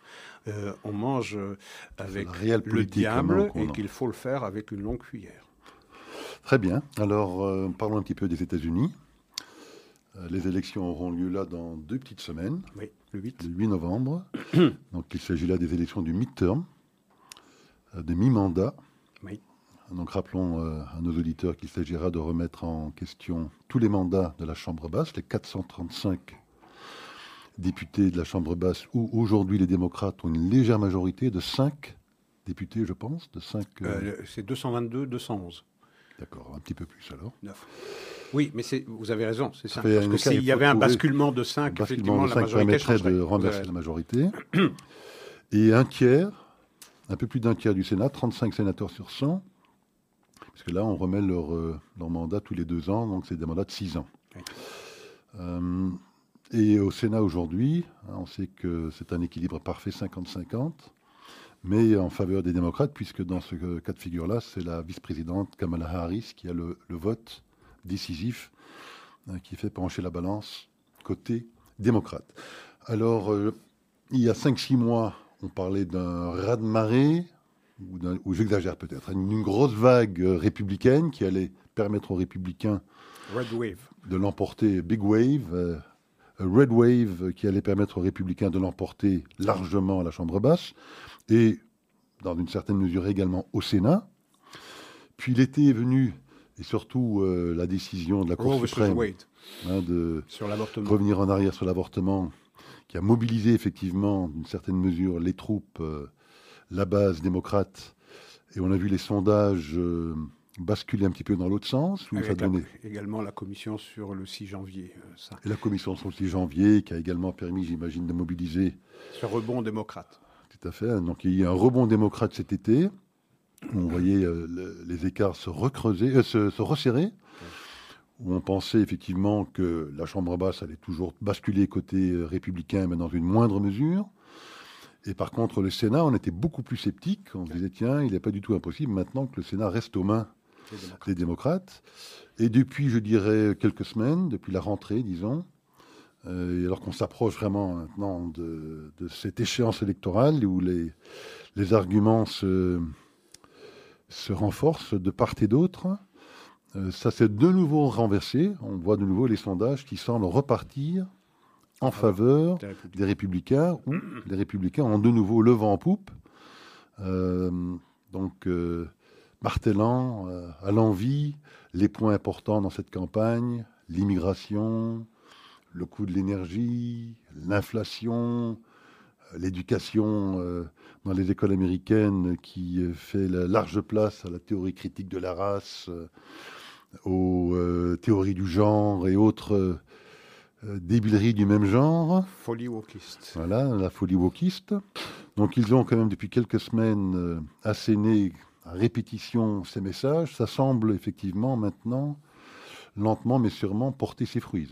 on mange avec le diable et qu'il faut le faire avec une longue cuillère. Très bien. Alors, parlons un petit peu des États-Unis. Euh, les élections auront lieu là dans deux petites semaines. Oui, le 8. Le 8 novembre. Donc il s'agit là des élections du midterm. des mi-mandats. Donc rappelons à nos auditeurs qu'il s'agira de remettre en question tous les mandats de la Chambre basse, les 435 députés de la Chambre basse, où aujourd'hui les démocrates ont une légère majorité de 5 députés, je pense, de 5... c'est 222, 211. D'accord, un petit peu plus alors. 9. Oui, mais vous avez raison, c'est ça. Parce que s'il y avait un basculement de 5, effectivement, la majorité permettrait de renverser la majorité. Et un tiers, un peu plus d'un tiers du Sénat, 35 sénateurs sur 100, parce que là, on remet leur, euh, leur mandat tous les deux ans, donc c'est des mandats de 6 ans. Euh, et au Sénat aujourd'hui, on sait que c'est un équilibre parfait 50-50 mais en faveur des démocrates, puisque dans ce cas de figure-là, c'est la vice-présidente Kamala Harris qui a le, vote décisif hein, qui fait pencher la balance côté démocrate. Alors, euh, il y a 5-6 mois, on parlait d'un raz-de-marée, ou, ou j'exagère peut-être, une, grosse vague républicaine qui allait permettre aux républicains de l'emporter, big wave, euh, red wave qui allait permettre aux républicains de l'emporter largement à la Chambre basse et dans une certaine mesure également au Sénat. Puis l'été est venu, et surtout euh, la décision de la Cour suprême hein, de revenir en arrière sur l'avortement, qui a mobilisé effectivement d'une certaine mesure les troupes, euh, la base démocrate, et on a vu les sondages euh, basculer un petit peu dans l'autre sens. Où ça donnait... également la commission sur le 6 janvier. Ça. Et la commission sur le 6 janvier, qui a également permis, j'imagine, de mobiliser... Ce rebond démocrate tout à fait. Donc il y a eu un rebond démocrate cet été. Où on voyait euh, les écarts se recreuser, euh, se, resserrer. Où on pensait effectivement que la Chambre basse allait toujours basculer côté euh, républicain, mais dans une moindre mesure. Et par contre, le Sénat, on était beaucoup plus sceptique. On se disait, tiens, il n'est pas du tout impossible maintenant que le Sénat reste aux mains des démocrates. Et depuis, je dirais, quelques semaines, depuis la rentrée, disons, euh, alors qu'on s'approche vraiment maintenant de, cette échéance électorale où les, les arguments se, se, renforcent de part et d'autre, euh, ça s'est de nouveau renversé. On voit de nouveau les sondages qui semblent repartir en faveur des républicains, ou les républicains ont de nouveau le vent en poupe. Euh, donc, martelant à l'envie les points importants dans cette campagne, l'immigration, le coût de l'énergie, l'inflation, euh, l'éducation euh, dans les écoles américaines qui euh, fait la large place à la théorie critique de la race, aux théories du genre et autres débileries du même genre. Folie wokiste. Voilà, la folie wokiste. Donc ils ont quand même depuis quelques semaines asséné à répétition ces messages. Ça semble effectivement maintenant, lentement mais sûrement, porter ses fruits.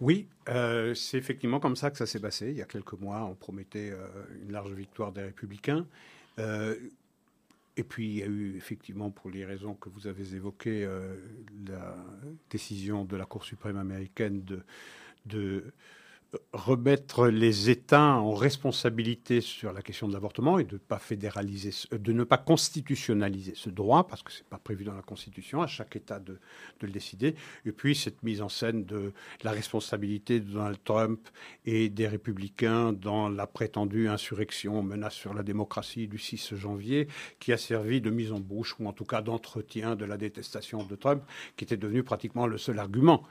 Oui, euh, c'est effectivement comme ça que ça s'est passé. Il y a quelques mois, on promettait euh, une large victoire des Républicains. Euh, et puis, il y a eu effectivement, pour les raisons que vous avez évoquées, la décision de la Cour suprême américaine de, de remettre les États en responsabilité sur la question de l'avortement et de pas fédéraliser, de ne pas constitutionnaliser ce droit parce que c'est pas prévu dans la Constitution, à chaque État de, de, le décider. Et puis cette mise en scène de la responsabilité de Donald Trump et des républicains dans la prétendue insurrection, menace sur la démocratie du 6 janvier, qui a servi de mise en bouche ou en tout cas d'entretien de la détestation de Trump, qui était devenu pratiquement le seul argument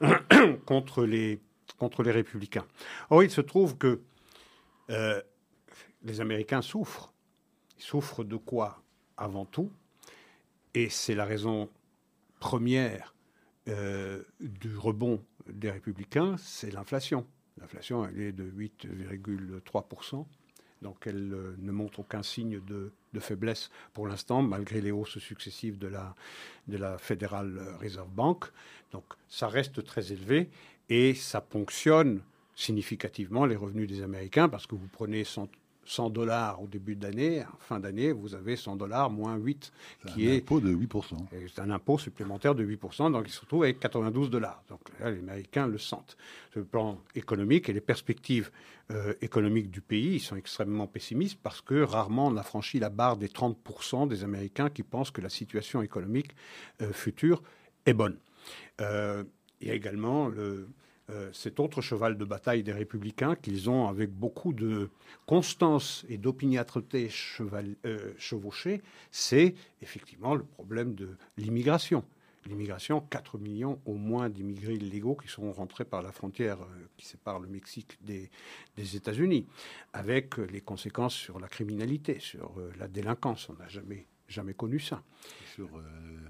contre les contre les républicains. Or, il se trouve que euh, les Américains souffrent. Ils souffrent de quoi avant tout? Et c'est la raison première euh, du rebond des républicains, c'est l'inflation. L'inflation, elle est de 8,3%. Donc elle euh, ne montre aucun signe de, faiblesse pour l'instant, malgré les hausses successives de la, de la Federal Reserve Bank. Donc ça reste très élevé et ça ponctionne significativement les revenus des Américains parce que vous prenez 100, dollars au début de l'année, en fin d'année, vous avez 100 dollars moins 8, qui est... un impôt de 8%. C'est un impôt supplémentaire de 8%, donc il se retrouve avec 92 dollars. Donc là, les Américains le sentent. Sur le plan économique et les perspectives euh, économiques du pays, ils sont extrêmement pessimistes parce que rarement on a franchi la barre des 30% des Américains qui pensent que la situation économique euh, future est bonne. Euh, il y a également le, euh, cet autre cheval de bataille des républicains qu'ils ont avec beaucoup de constance et d'opiniâtreté euh, chevauchée, c'est effectivement le problème de l'immigration. L'immigration, 4 millions au moins d'immigrés illégaux qui sont rentrés par la frontière euh, qui sépare le Mexique des, des États-Unis, avec les conséquences sur la criminalité, sur la délinquance. On n'a jamais jamais connu ça. Sur euh,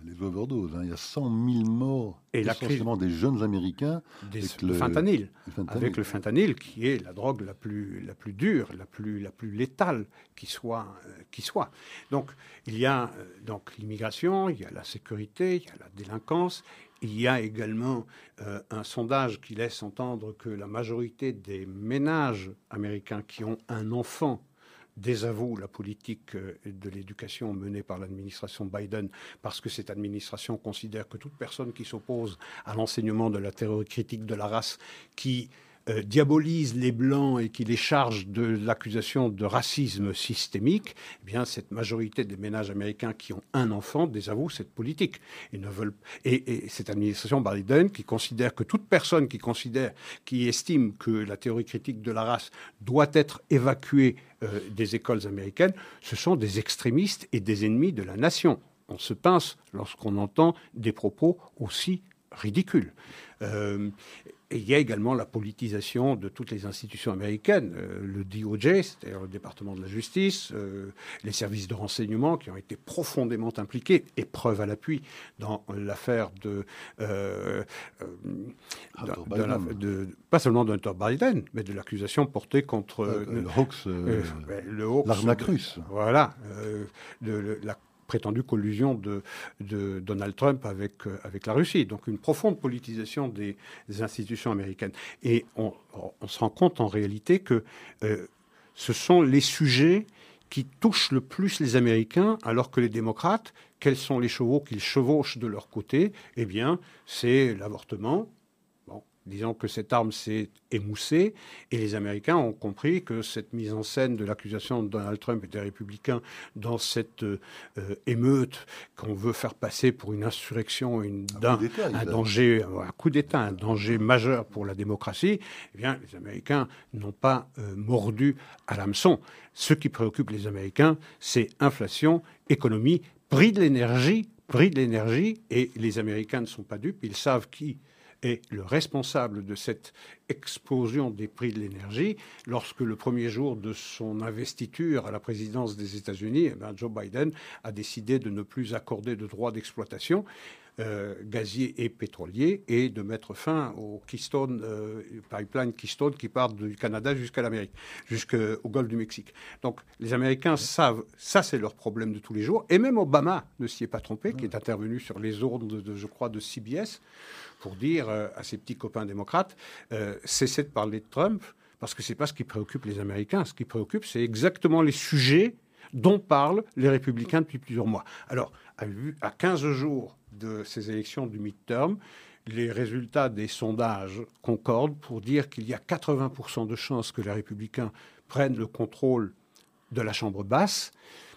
les overdoses, hein. il y a 100 000 morts, et essentiellement des jeunes Américains. Des, avec le, fentanyl, avec le fentanyl, qui est la drogue la plus, la plus dure, la plus, la plus létale qui soit, euh, qui soit. Donc, il y a euh, donc l'immigration, il y a la sécurité, il y a la délinquance, il y a également un sondage qui laisse entendre que la majorité des ménages américains qui ont un enfant désavoue la politique euh, de l'éducation menée par l'administration Biden parce que cette administration considère que toute personne qui s'oppose à l'enseignement de la théorie critique de la race, qui euh, diabolise les Blancs et qui les charge de l'accusation de racisme systémique, eh bien, cette majorité des ménages américains qui ont un enfant désavouent cette politique. Et, ne veulent, et, cette administration Biden qui considère que toute personne qui considère, qui estime que la théorie critique de la race doit être évacuée euh, des écoles américaines, ce sont des extrémistes et des ennemis de la nation. On se pince lorsqu'on entend des propos aussi ridicules. Euh, et il y a également la politisation de toutes les institutions américaines, euh, le DOJ, c'est-à-dire le département de la justice, euh, les services de renseignement qui ont été profondément impliqués, et preuve à l'appui, dans l'affaire de, euh, pas seulement de Hunter Biden, mais de l'accusation portée contre le Hawks, l'arnaque russe. Voilà, de, la prétendue collusion de, Donald Trump avec, euh, avec la Russie. Donc une profonde politisation des, institutions américaines. Et on, on, se rend compte en réalité que euh, ce sont les sujets qui touchent le plus les Américains, alors que les démocrates, quels sont les chevaux qu'ils chevauchent de leur côté Eh bien, c'est l'avortement, Disons que cette arme s'est émoussée et les Américains ont compris que cette mise en scène de l'accusation de Donald Trump et des républicains dans cette euh, émeute qu'on veut faire passer pour une insurrection, une, un, un danger, un coup d'État, un danger majeur pour la démocratie, eh bien, les Américains n'ont pas euh, mordu à l'hameçon. Ce qui préoccupe les Américains, c'est inflation, économie, prix de l'énergie, prix de l'énergie, et les Américains ne sont pas dupes, ils savent qui est le responsable de cette explosion des prix de l'énergie lorsque le premier jour de son investiture à la présidence des États-Unis, eh Joe Biden a décidé de ne plus accorder de droits d'exploitation. Euh, gazier et pétrolier et de mettre fin au Keystone, euh, pipeline Keystone qui part du Canada jusqu'à l'Amérique, jusqu'au Golfe du Mexique. Donc les Américains savent, ça c'est leur problème de tous les jours, et même Obama ne s'y est pas trompé, qui est intervenu sur les ondes, de, je crois, de CBS, pour dire euh, à ses petits copains démocrates, euh, cessez de parler de Trump, parce que ce n'est pas ce qui préoccupe les Américains. Ce qui préoccupe, c'est exactement les sujets dont parlent les républicains depuis plusieurs mois. Alors, à 15 jours de ces élections du midterm, les résultats des sondages concordent pour dire qu'il y a 80% de chances que les républicains prennent le contrôle de la Chambre basse,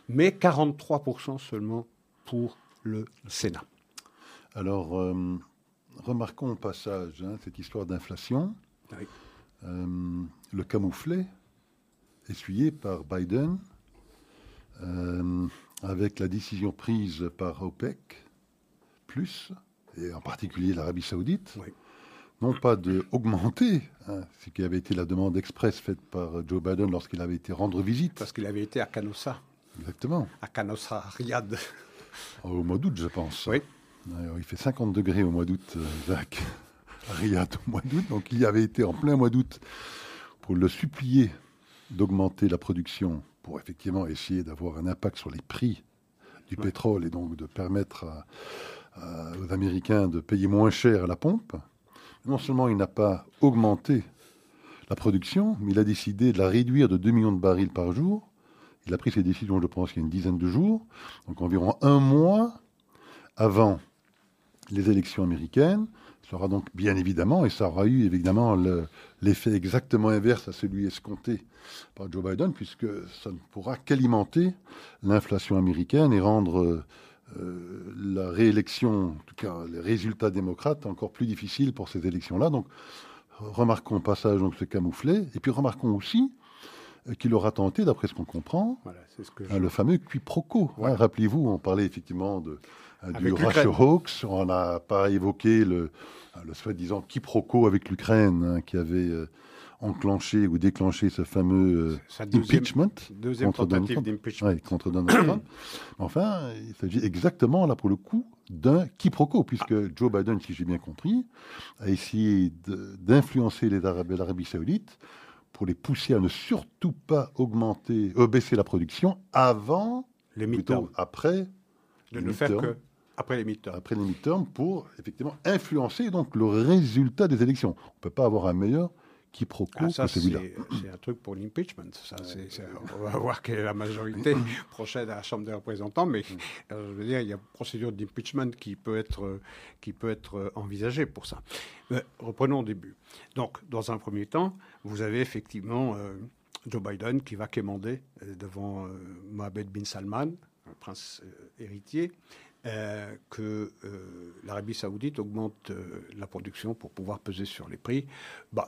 mais 43% seulement pour le Sénat. Alors, euh, remarquons au passage hein, cette histoire d'inflation, euh, le camouflet essuyé par Biden, euh, avec la décision prise par OPEC, plus, et en particulier l'Arabie saoudite, non pas d'augmenter, hein, ce qui avait été la demande express faite par Joe Biden lorsqu'il avait été rendre visite. Parce qu'il avait été à Canossa. Exactement. À Canossa, Riyad. Au mois d'août, je pense. Oui il fait 50 degrés au mois d'août, euh, Jacques, à Riyad au mois d'août. Donc il y avait été en plein mois d'août pour le supplier d'augmenter la production pour effectivement essayer d'avoir un impact sur les prix du pétrole et donc de permettre aux Américains de payer moins cher à la pompe. Non seulement il n'a pas augmenté la production, mais il a décidé de la réduire de 2 millions de barils par jour. Il a pris ses décisions, je pense, il y a une dizaine de jours, donc environ un mois avant les élections américaines. Ça aura donc bien évidemment, et ça aura eu évidemment l'effet exactement inverse à celui escompté par Joe Biden, puisque ça ne pourra qu'alimenter l'inflation américaine et rendre euh, la réélection, en tout cas les résultats démocrates, encore plus difficiles pour ces élections-là. Donc remarquons au passage donc ce camouflet, et puis remarquons aussi qu'il aura tenté, d'après ce qu'on comprend, hein, le fameux quiproquo. Hein, rappelez-vous, on parlait effectivement de, du Russia Hawks, on n'a pas évoqué le, le soi-disant quiproquo avec l'Ukraine hein, qui avait euh, enclenché ou déclenché ce fameux euh, impeachment deuxième contre Donald Trump. contre Donald Trump. Enfin, il s'agit exactement là pour le coup d'un quiproquo, puisque Joe Biden, si j'ai bien compris, a essayé d'influencer les Arabes et l'Arabie Saoudite pour les pousser à ne surtout pas augmenter, euh, baisser la production avant, les plutôt après, de ne faire que après les midterms. Après les midterms, pour effectivement influencer donc le résultat des élections. On ne peut pas avoir un meilleur quiproquo ah, que celui-là. C'est un truc pour l'impeachment. on va voir quelle est la majorité prochaine à la Chambre des représentants, mais euh, je veux dire, il y a une procédure d'impeachment qui peut être qui peut être envisagée pour ça. reprenons au début. Donc, dans un premier temps, vous avez effectivement euh, Joe Biden qui va quémander euh, devant Mohamed bin Salman, un prince héritier, que l'Arabie saoudite augmente la production pour pouvoir peser sur les prix. Bah,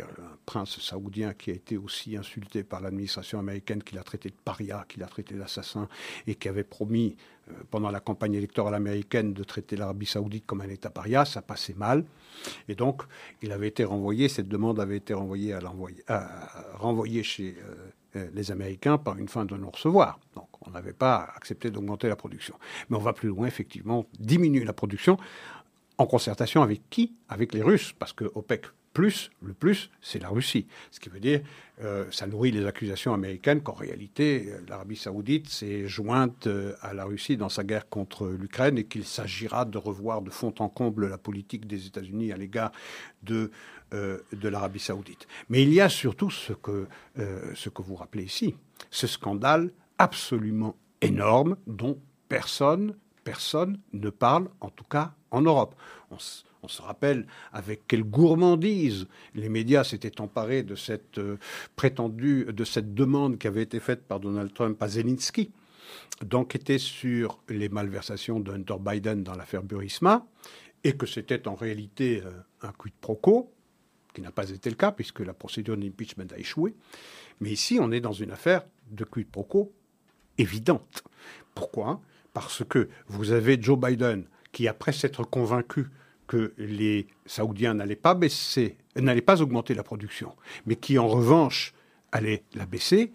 un prince saoudien qui a été aussi insulté par l'administration américaine, qui l'a traité de paria, qui l'a traité d'assassin, et qui avait promis, euh, pendant la campagne électorale américaine, de traiter l'Arabie saoudite comme un État paria, ça passait mal. Et donc, il avait été renvoyé, cette demande avait été renvoyée, à chez euh, euh, les Américains par une fin de non-recevoir. Donc, on n'avait pas accepté d'augmenter la production. Mais on va plus loin, effectivement, diminuer la production en concertation avec qui? Avec les Russes, parce que OPEC plus, le plus, c'est la Russie. Ce qui veut dire, euh, ça nourrit les accusations américaines qu'en réalité, euh, l'Arabie saoudite s'est jointe euh, à la Russie dans sa guerre contre l'Ukraine et qu'il s'agira de revoir de fond en comble la politique des États-Unis à l'égard de, de l'Arabie saoudite. Mais il y a surtout ce que, ce que vous rappelez ici, ce scandale absolument énorme dont personne, personne ne parle, en tout cas en Europe. On se rappelle avec quelle gourmandise les médias s'étaient emparés de cette euh, prétendue, de cette demande qui avait été faite par Donald Trump à Zelensky d'enquêter sur les malversations de Hunter Biden dans l'affaire Burisma, et que c'était en réalité euh, un quid pro quo, qui n'a pas été le cas puisque la procédure d'impeachment a échoué. Mais ici, on est dans une affaire de quid pro quo évidente. Pourquoi? Parce que vous avez Joe Biden qui, après s'être convaincu que les Saoudiens n'allaient pas baisser, n'allaient pas augmenter la production, mais qui en revanche allaient la baisser,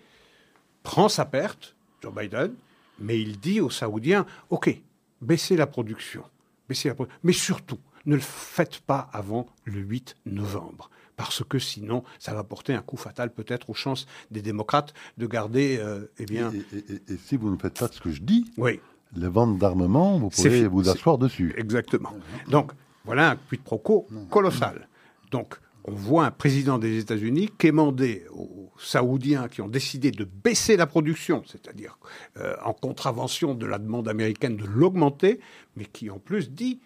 prend sa perte, Joe Biden, mais il dit aux Saoudiens OK, baissez la production, baissez la mais surtout, ne le faites pas avant le 8 novembre. Parce que sinon, ça va porter un coup fatal peut-être aux chances des démocrates de garder. Euh, eh bien... Et, si vous ne faites pas ce que je dis, oui. les ventes d'armement, vous pourrez vous asseoir dessus. Exactement. Donc, voilà un quid pro quo colossal. Donc, on voit un président des États-Unis quémander aux Saoudiens qui ont décidé de baisser la production, c'est-à-dire euh, en contravention de la demande américaine de l'augmenter, mais qui en plus dit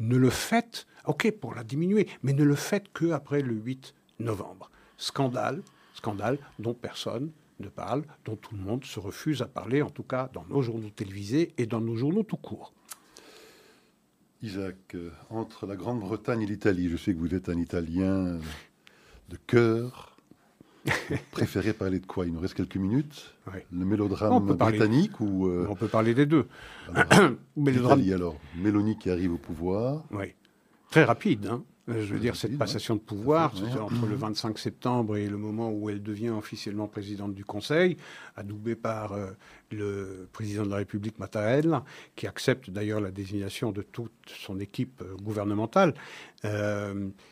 ne le faites, ok, pour la diminuer, mais ne le faites qu'après le 8 novembre. Scandale, scandale dont personne ne parle, dont tout le monde se refuse à parler, en tout cas dans nos journaux télévisés et dans nos journaux tout court. Isaac, euh, entre la Grande-Bretagne et l'Italie, je sais que vous êtes un Italien de cœur. préférez parler de quoi? Il nous reste quelques minutes. Le mélodrame britannique ou euh, On peut parler des deux. Alors, mélodrame... alors, Mélanie qui arrive au pouvoir. Oui. Très rapide. Hein euh, je veux dire, cette passation de pouvoir, entre le 25 septembre et le moment où elle devient officiellement présidente du Conseil, adoubée par euh, le président de la République Mattarella, qui accepte d'ailleurs la désignation de toute son équipe euh, gouvernementale.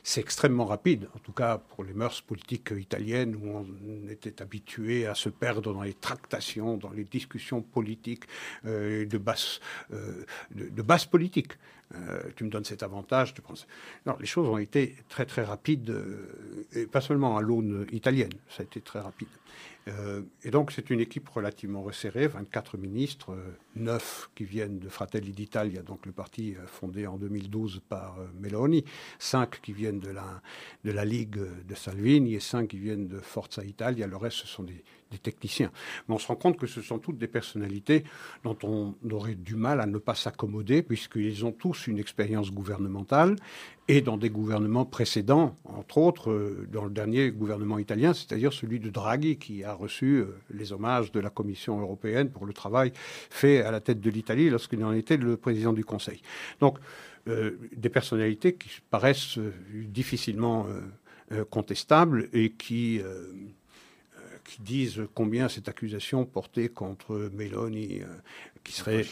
c'est extrêmement rapide, en tout cas pour les mœurs politiques italiennes, où on était habitué à se perdre dans les tractations, dans les discussions politiques de basse, de, de basse politique. Euh, tu me donnes cet avantage. Tu penses... Non, les choses ont été très très rapides, euh, et pas seulement à l'aune italienne, ça a été très rapide. Euh, et donc c'est une équipe relativement resserrée, 24 ministres, 9 qui viennent de Fratelli d'Italia, donc le parti fondé en 2012 par Meloni, cinq qui viennent de la, de la Ligue de Salvini et cinq qui viennent de Forza Italia. Le reste, ce sont des, des techniciens. Mais on se rend compte que ce sont toutes des personnalités dont on aurait du mal à ne pas s'accommoder, puisqu'ils ont tous une expérience gouvernementale et dans des gouvernements précédents, entre autres euh, dans le dernier gouvernement italien, c'est-à-dire celui de Draghi, qui a reçu euh, les hommages de la Commission européenne pour le travail fait à la tête de l'Italie lorsqu'il en était le président du Conseil. Donc, euh, des personnalités qui paraissent difficilement contestables et qui qui disent combien cette accusation portée contre Meloni, euh, qui serait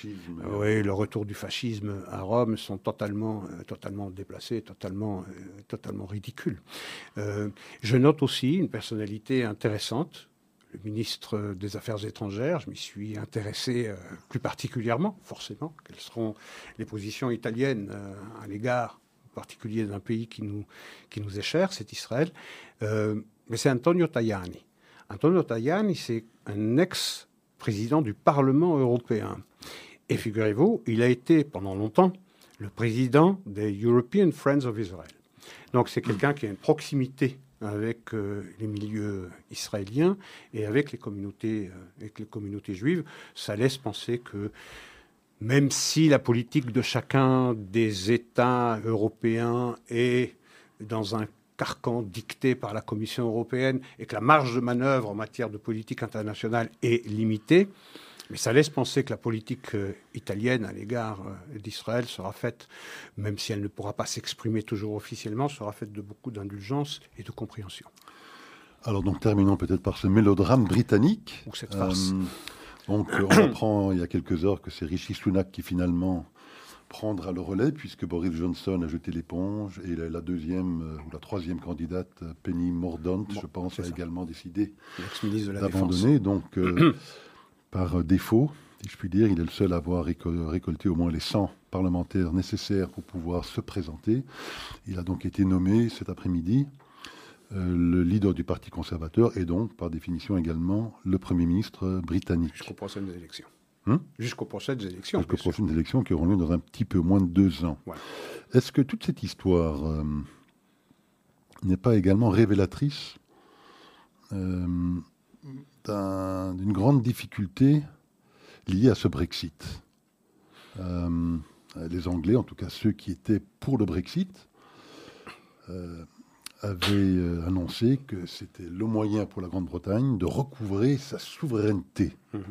oui, le retour du fascisme à Rome, sont totalement, euh, totalement déplacées, totalement, euh, totalement ridicules. je note aussi une personnalité intéressante, le ministre des Affaires étrangères. Je m'y suis intéressé plus particulièrement, forcément. Quelles seront les positions italiennes à l'égard en particulier d'un pays qui nous, qui nous est cher, c'est Israël. mais c'est Antonio Tajani. Antonio Tajani, c'est un ex-président du Parlement européen. Et figurez-vous, il a été pendant longtemps le président des European Friends of Israel. Donc c'est quelqu'un qui a une proximité avec euh, les milieux israéliens et avec les communautés, euh, avec les communautés juives. Ça laisse penser que même si la politique de chacun des États européens est dans un carcan dicté par la Commission européenne et que la marge de manœuvre en matière de politique internationale est limitée. Mais ça laisse penser que la politique euh, italienne à l'égard euh, d'Israël sera faite, même si elle ne pourra pas s'exprimer toujours officiellement, sera faite de beaucoup d'indulgence et de compréhension. Alors donc terminons peut-être par ce mélodrame britannique. Ou cette farce. Euh, donc on apprend il y a quelques heures que c'est Rishi Sunak qui finalement prendra le relais puisque Boris Johnson a jeté l'éponge et la, deuxième euh, ou la troisième candidate, Penny Mordaunt, je pense, a également décidé d'abandonner. Donc, euh, par défaut, si je puis dire, il est le seul à avoir récolté au moins les 100 parlementaires nécessaires pour pouvoir se présenter. Il a donc été nommé cet après-midi euh, le leader du Parti conservateur et donc, par définition également, le Premier ministre britannique. Jusqu'aux prochaines élections. Hmm Jusqu'aux prochaines élections. Jusqu'aux prochaines élections qui auront lieu dans un petit peu moins de deux ans. Est-ce que toute cette histoire euh, n'est pas également révélatrice euh, d'une grande difficulté liée à ce Brexit? Euh, Les Anglais, en tout cas ceux qui étaient pour le Brexit, avaient annoncé que c'était le moyen pour la Grande-Bretagne de recouvrer sa souveraineté. Mhm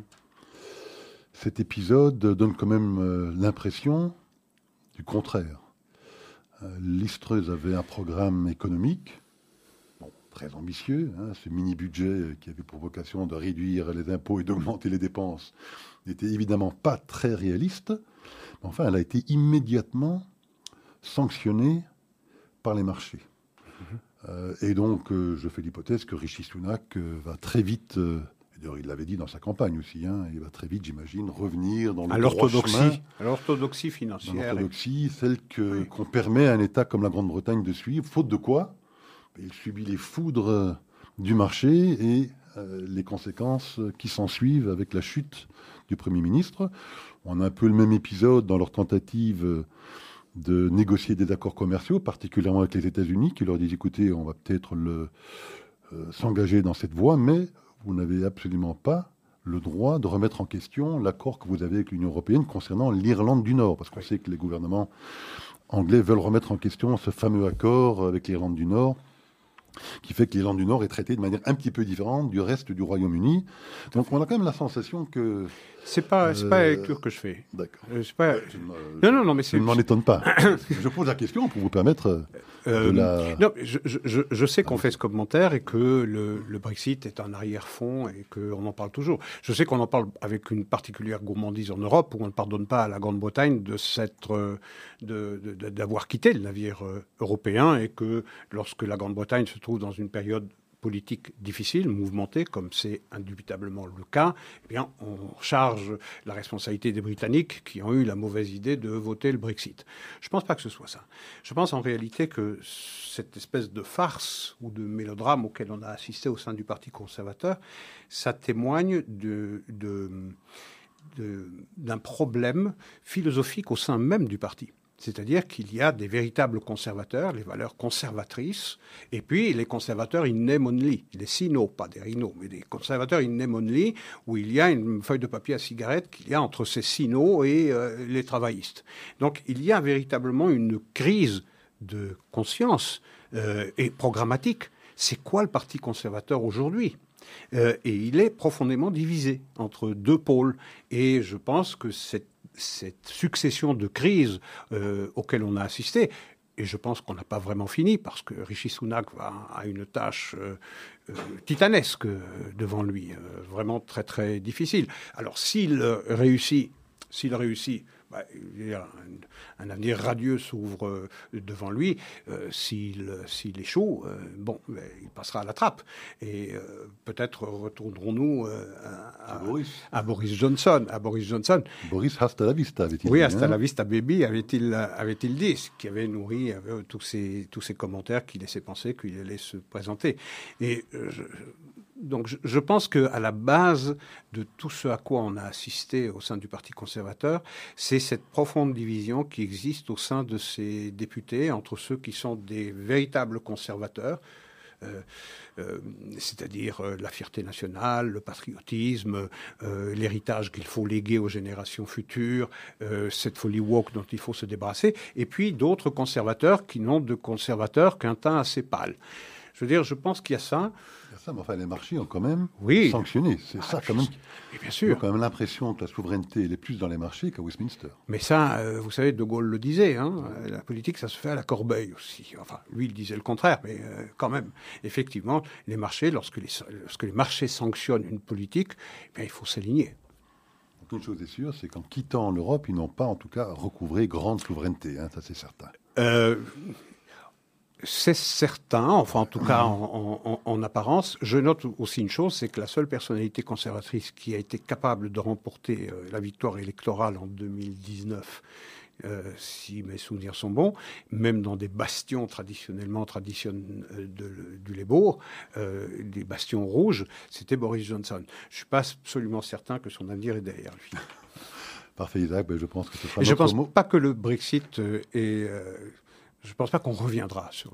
cet épisode donne quand même euh, l'impression du contraire. Euh, L'Istreuse avait un programme économique très ambitieux, hein, ce mini-budget qui avait pour vocation de réduire les impôts et d'augmenter les dépenses n'était évidemment pas très réaliste. Mais enfin, elle a été immédiatement sanctionnée par les marchés. Mm-hmm. Euh, et donc, je fais l'hypothèse que Rishi Sunak va très vite il l'avait dit dans sa campagne aussi. Hein, il va très vite, j'imagine, revenir dans l'orthodoxie, l'orthodoxie financière, l'orthodoxie, celle que qu'on permet à un État comme la Grande-Bretagne de suivre. Faute de quoi? Il subit les foudres du marché et euh, les conséquences qui s'en suivent avec la chute du Premier ministre. On a un peu le même épisode dans leur tentative de négocier des accords commerciaux, particulièrement avec les États-Unis, qui leur disent écoutez, on va peut-être le euh, s'engager dans cette voie, mais vous n'avez absolument pas le droit de remettre en question l'accord que vous avez avec l'Union européenne concernant l'Irlande du Nord, parce qu'on sait que les gouvernements anglais veulent remettre en question ce fameux accord avec l'Irlande du Nord, qui fait que l'Irlande du Nord est traitée de manière un petit peu différente du reste du Royaume-Uni. Donc on a quand même la sensation que c'est pas, c'est pas la lecture que je fais. D'accord. Euh, pas... non, non, non, mais c'est. Je ne m'en étonne pas. je pose la question pour vous permettre euh, de la. Non, je, je, je sais qu'on fait ce commentaire et que le, le Brexit est un arrière-fond et qu'on en parle toujours. Je sais qu'on en parle avec une particulière gourmandise en Europe où on ne pardonne pas à la Grande-Bretagne de s'être, de, d'avoir quitté le navire euh, européen et que lorsque la Grande-Bretagne se trouve dans une période politique difficile, mouvementée, comme c'est indubitablement le cas, eh bien, on charge la responsabilité des Britanniques qui ont eu la mauvaise idée de voter le Brexit. Je ne pense pas que ce soit ça. Je pense en réalité que cette espèce de farce ou de mélodrame auquel on a assisté au sein du Parti conservateur, ça témoigne d'un problème philosophique au sein même du parti. C'est-à-dire qu'il y a des véritables conservateurs, les valeurs conservatrices, et puis les conservateurs in name only, les sino, pas des rhinos, mais des conservateurs in name only, où il y a une feuille de papier à cigarette qu'il y a entre ces sino et euh, les travaillistes. Donc il y a véritablement une crise de conscience euh, et programmatique. C'est quoi le Parti conservateur aujourd'hui? Euh, et il est profondément divisé entre deux pôles. Et je pense que cette, succession de crises euh, auxquelles on a assisté, et je pense qu'on n'a pas vraiment fini parce que Rishi Sunak va, a une tâche euh, titanesque devant lui, vraiment très très difficile. Alors s'il réussit, s'il réussit, bah, un, avenir radieux s'ouvre euh, devant lui. Euh, s'il, échoue, euh, bon, il passera à la trappe. Et peut-être retournerons-nous à, Boris. Johnson. À Boris Johnson. Boris hasta la vista, avait-il oui, dit. Oui, hasta hein la vista, baby, avait-il, avait-il dit, ce qui avait nourri tous, ces, tous ces commentaires qui laissaient penser qu'il allait se présenter. Et je, donc je, pense qu'à la base de tout ce à quoi on a assisté au sein du Parti conservateur, c'est cette profonde division qui existe au sein de ces députés entre ceux qui sont des véritables conservateurs, euh, euh, c'est-à-dire euh, la fierté nationale, le patriotisme, l'héritage qu'il faut léguer aux générations futures, cette folie woke dont il faut se débarrasser, et puis d'autres conservateurs qui n'ont de conservateurs qu'un teint assez pâle. Je veux dire, je pense qu'il y a ça. Ça, mais enfin, les marchés ont quand même oui. sanctionné. C'est ah, ça, quand même. Et bien sûr. a quand même l'impression que la souveraineté est plus dans les marchés qu'à Westminster. Mais ça, euh, vous savez, De Gaulle le disait, hein, la politique, ça se fait à la corbeille aussi. Enfin, lui, il disait le contraire, mais euh, quand même. Effectivement, les marchés, lorsque les, lorsque les marchés sanctionnent une politique, eh il faut s'aligner. Une chose est sûre, c'est qu'en quittant l'Europe, ils n'ont pas, en tout cas, recouvré grande souveraineté. Hein, ça, c'est certain. Euh, c'est certain, enfin en tout cas en, apparence. Je note aussi une chose, c'est que la seule personnalité conservatrice qui a été capable de remporter euh, la victoire électorale en 2019, euh, si mes souvenirs sont bons, même dans des bastions traditionnellement traditionnels euh, du Labour, des bastions rouges, c'était Boris Johnson. Je ne suis pas absolument certain que son avenir est derrière lui. Parfait, Isaac. Je pense que ce sera Je ne pense pas que le Brexit est je ne pense pas qu'on reviendra sur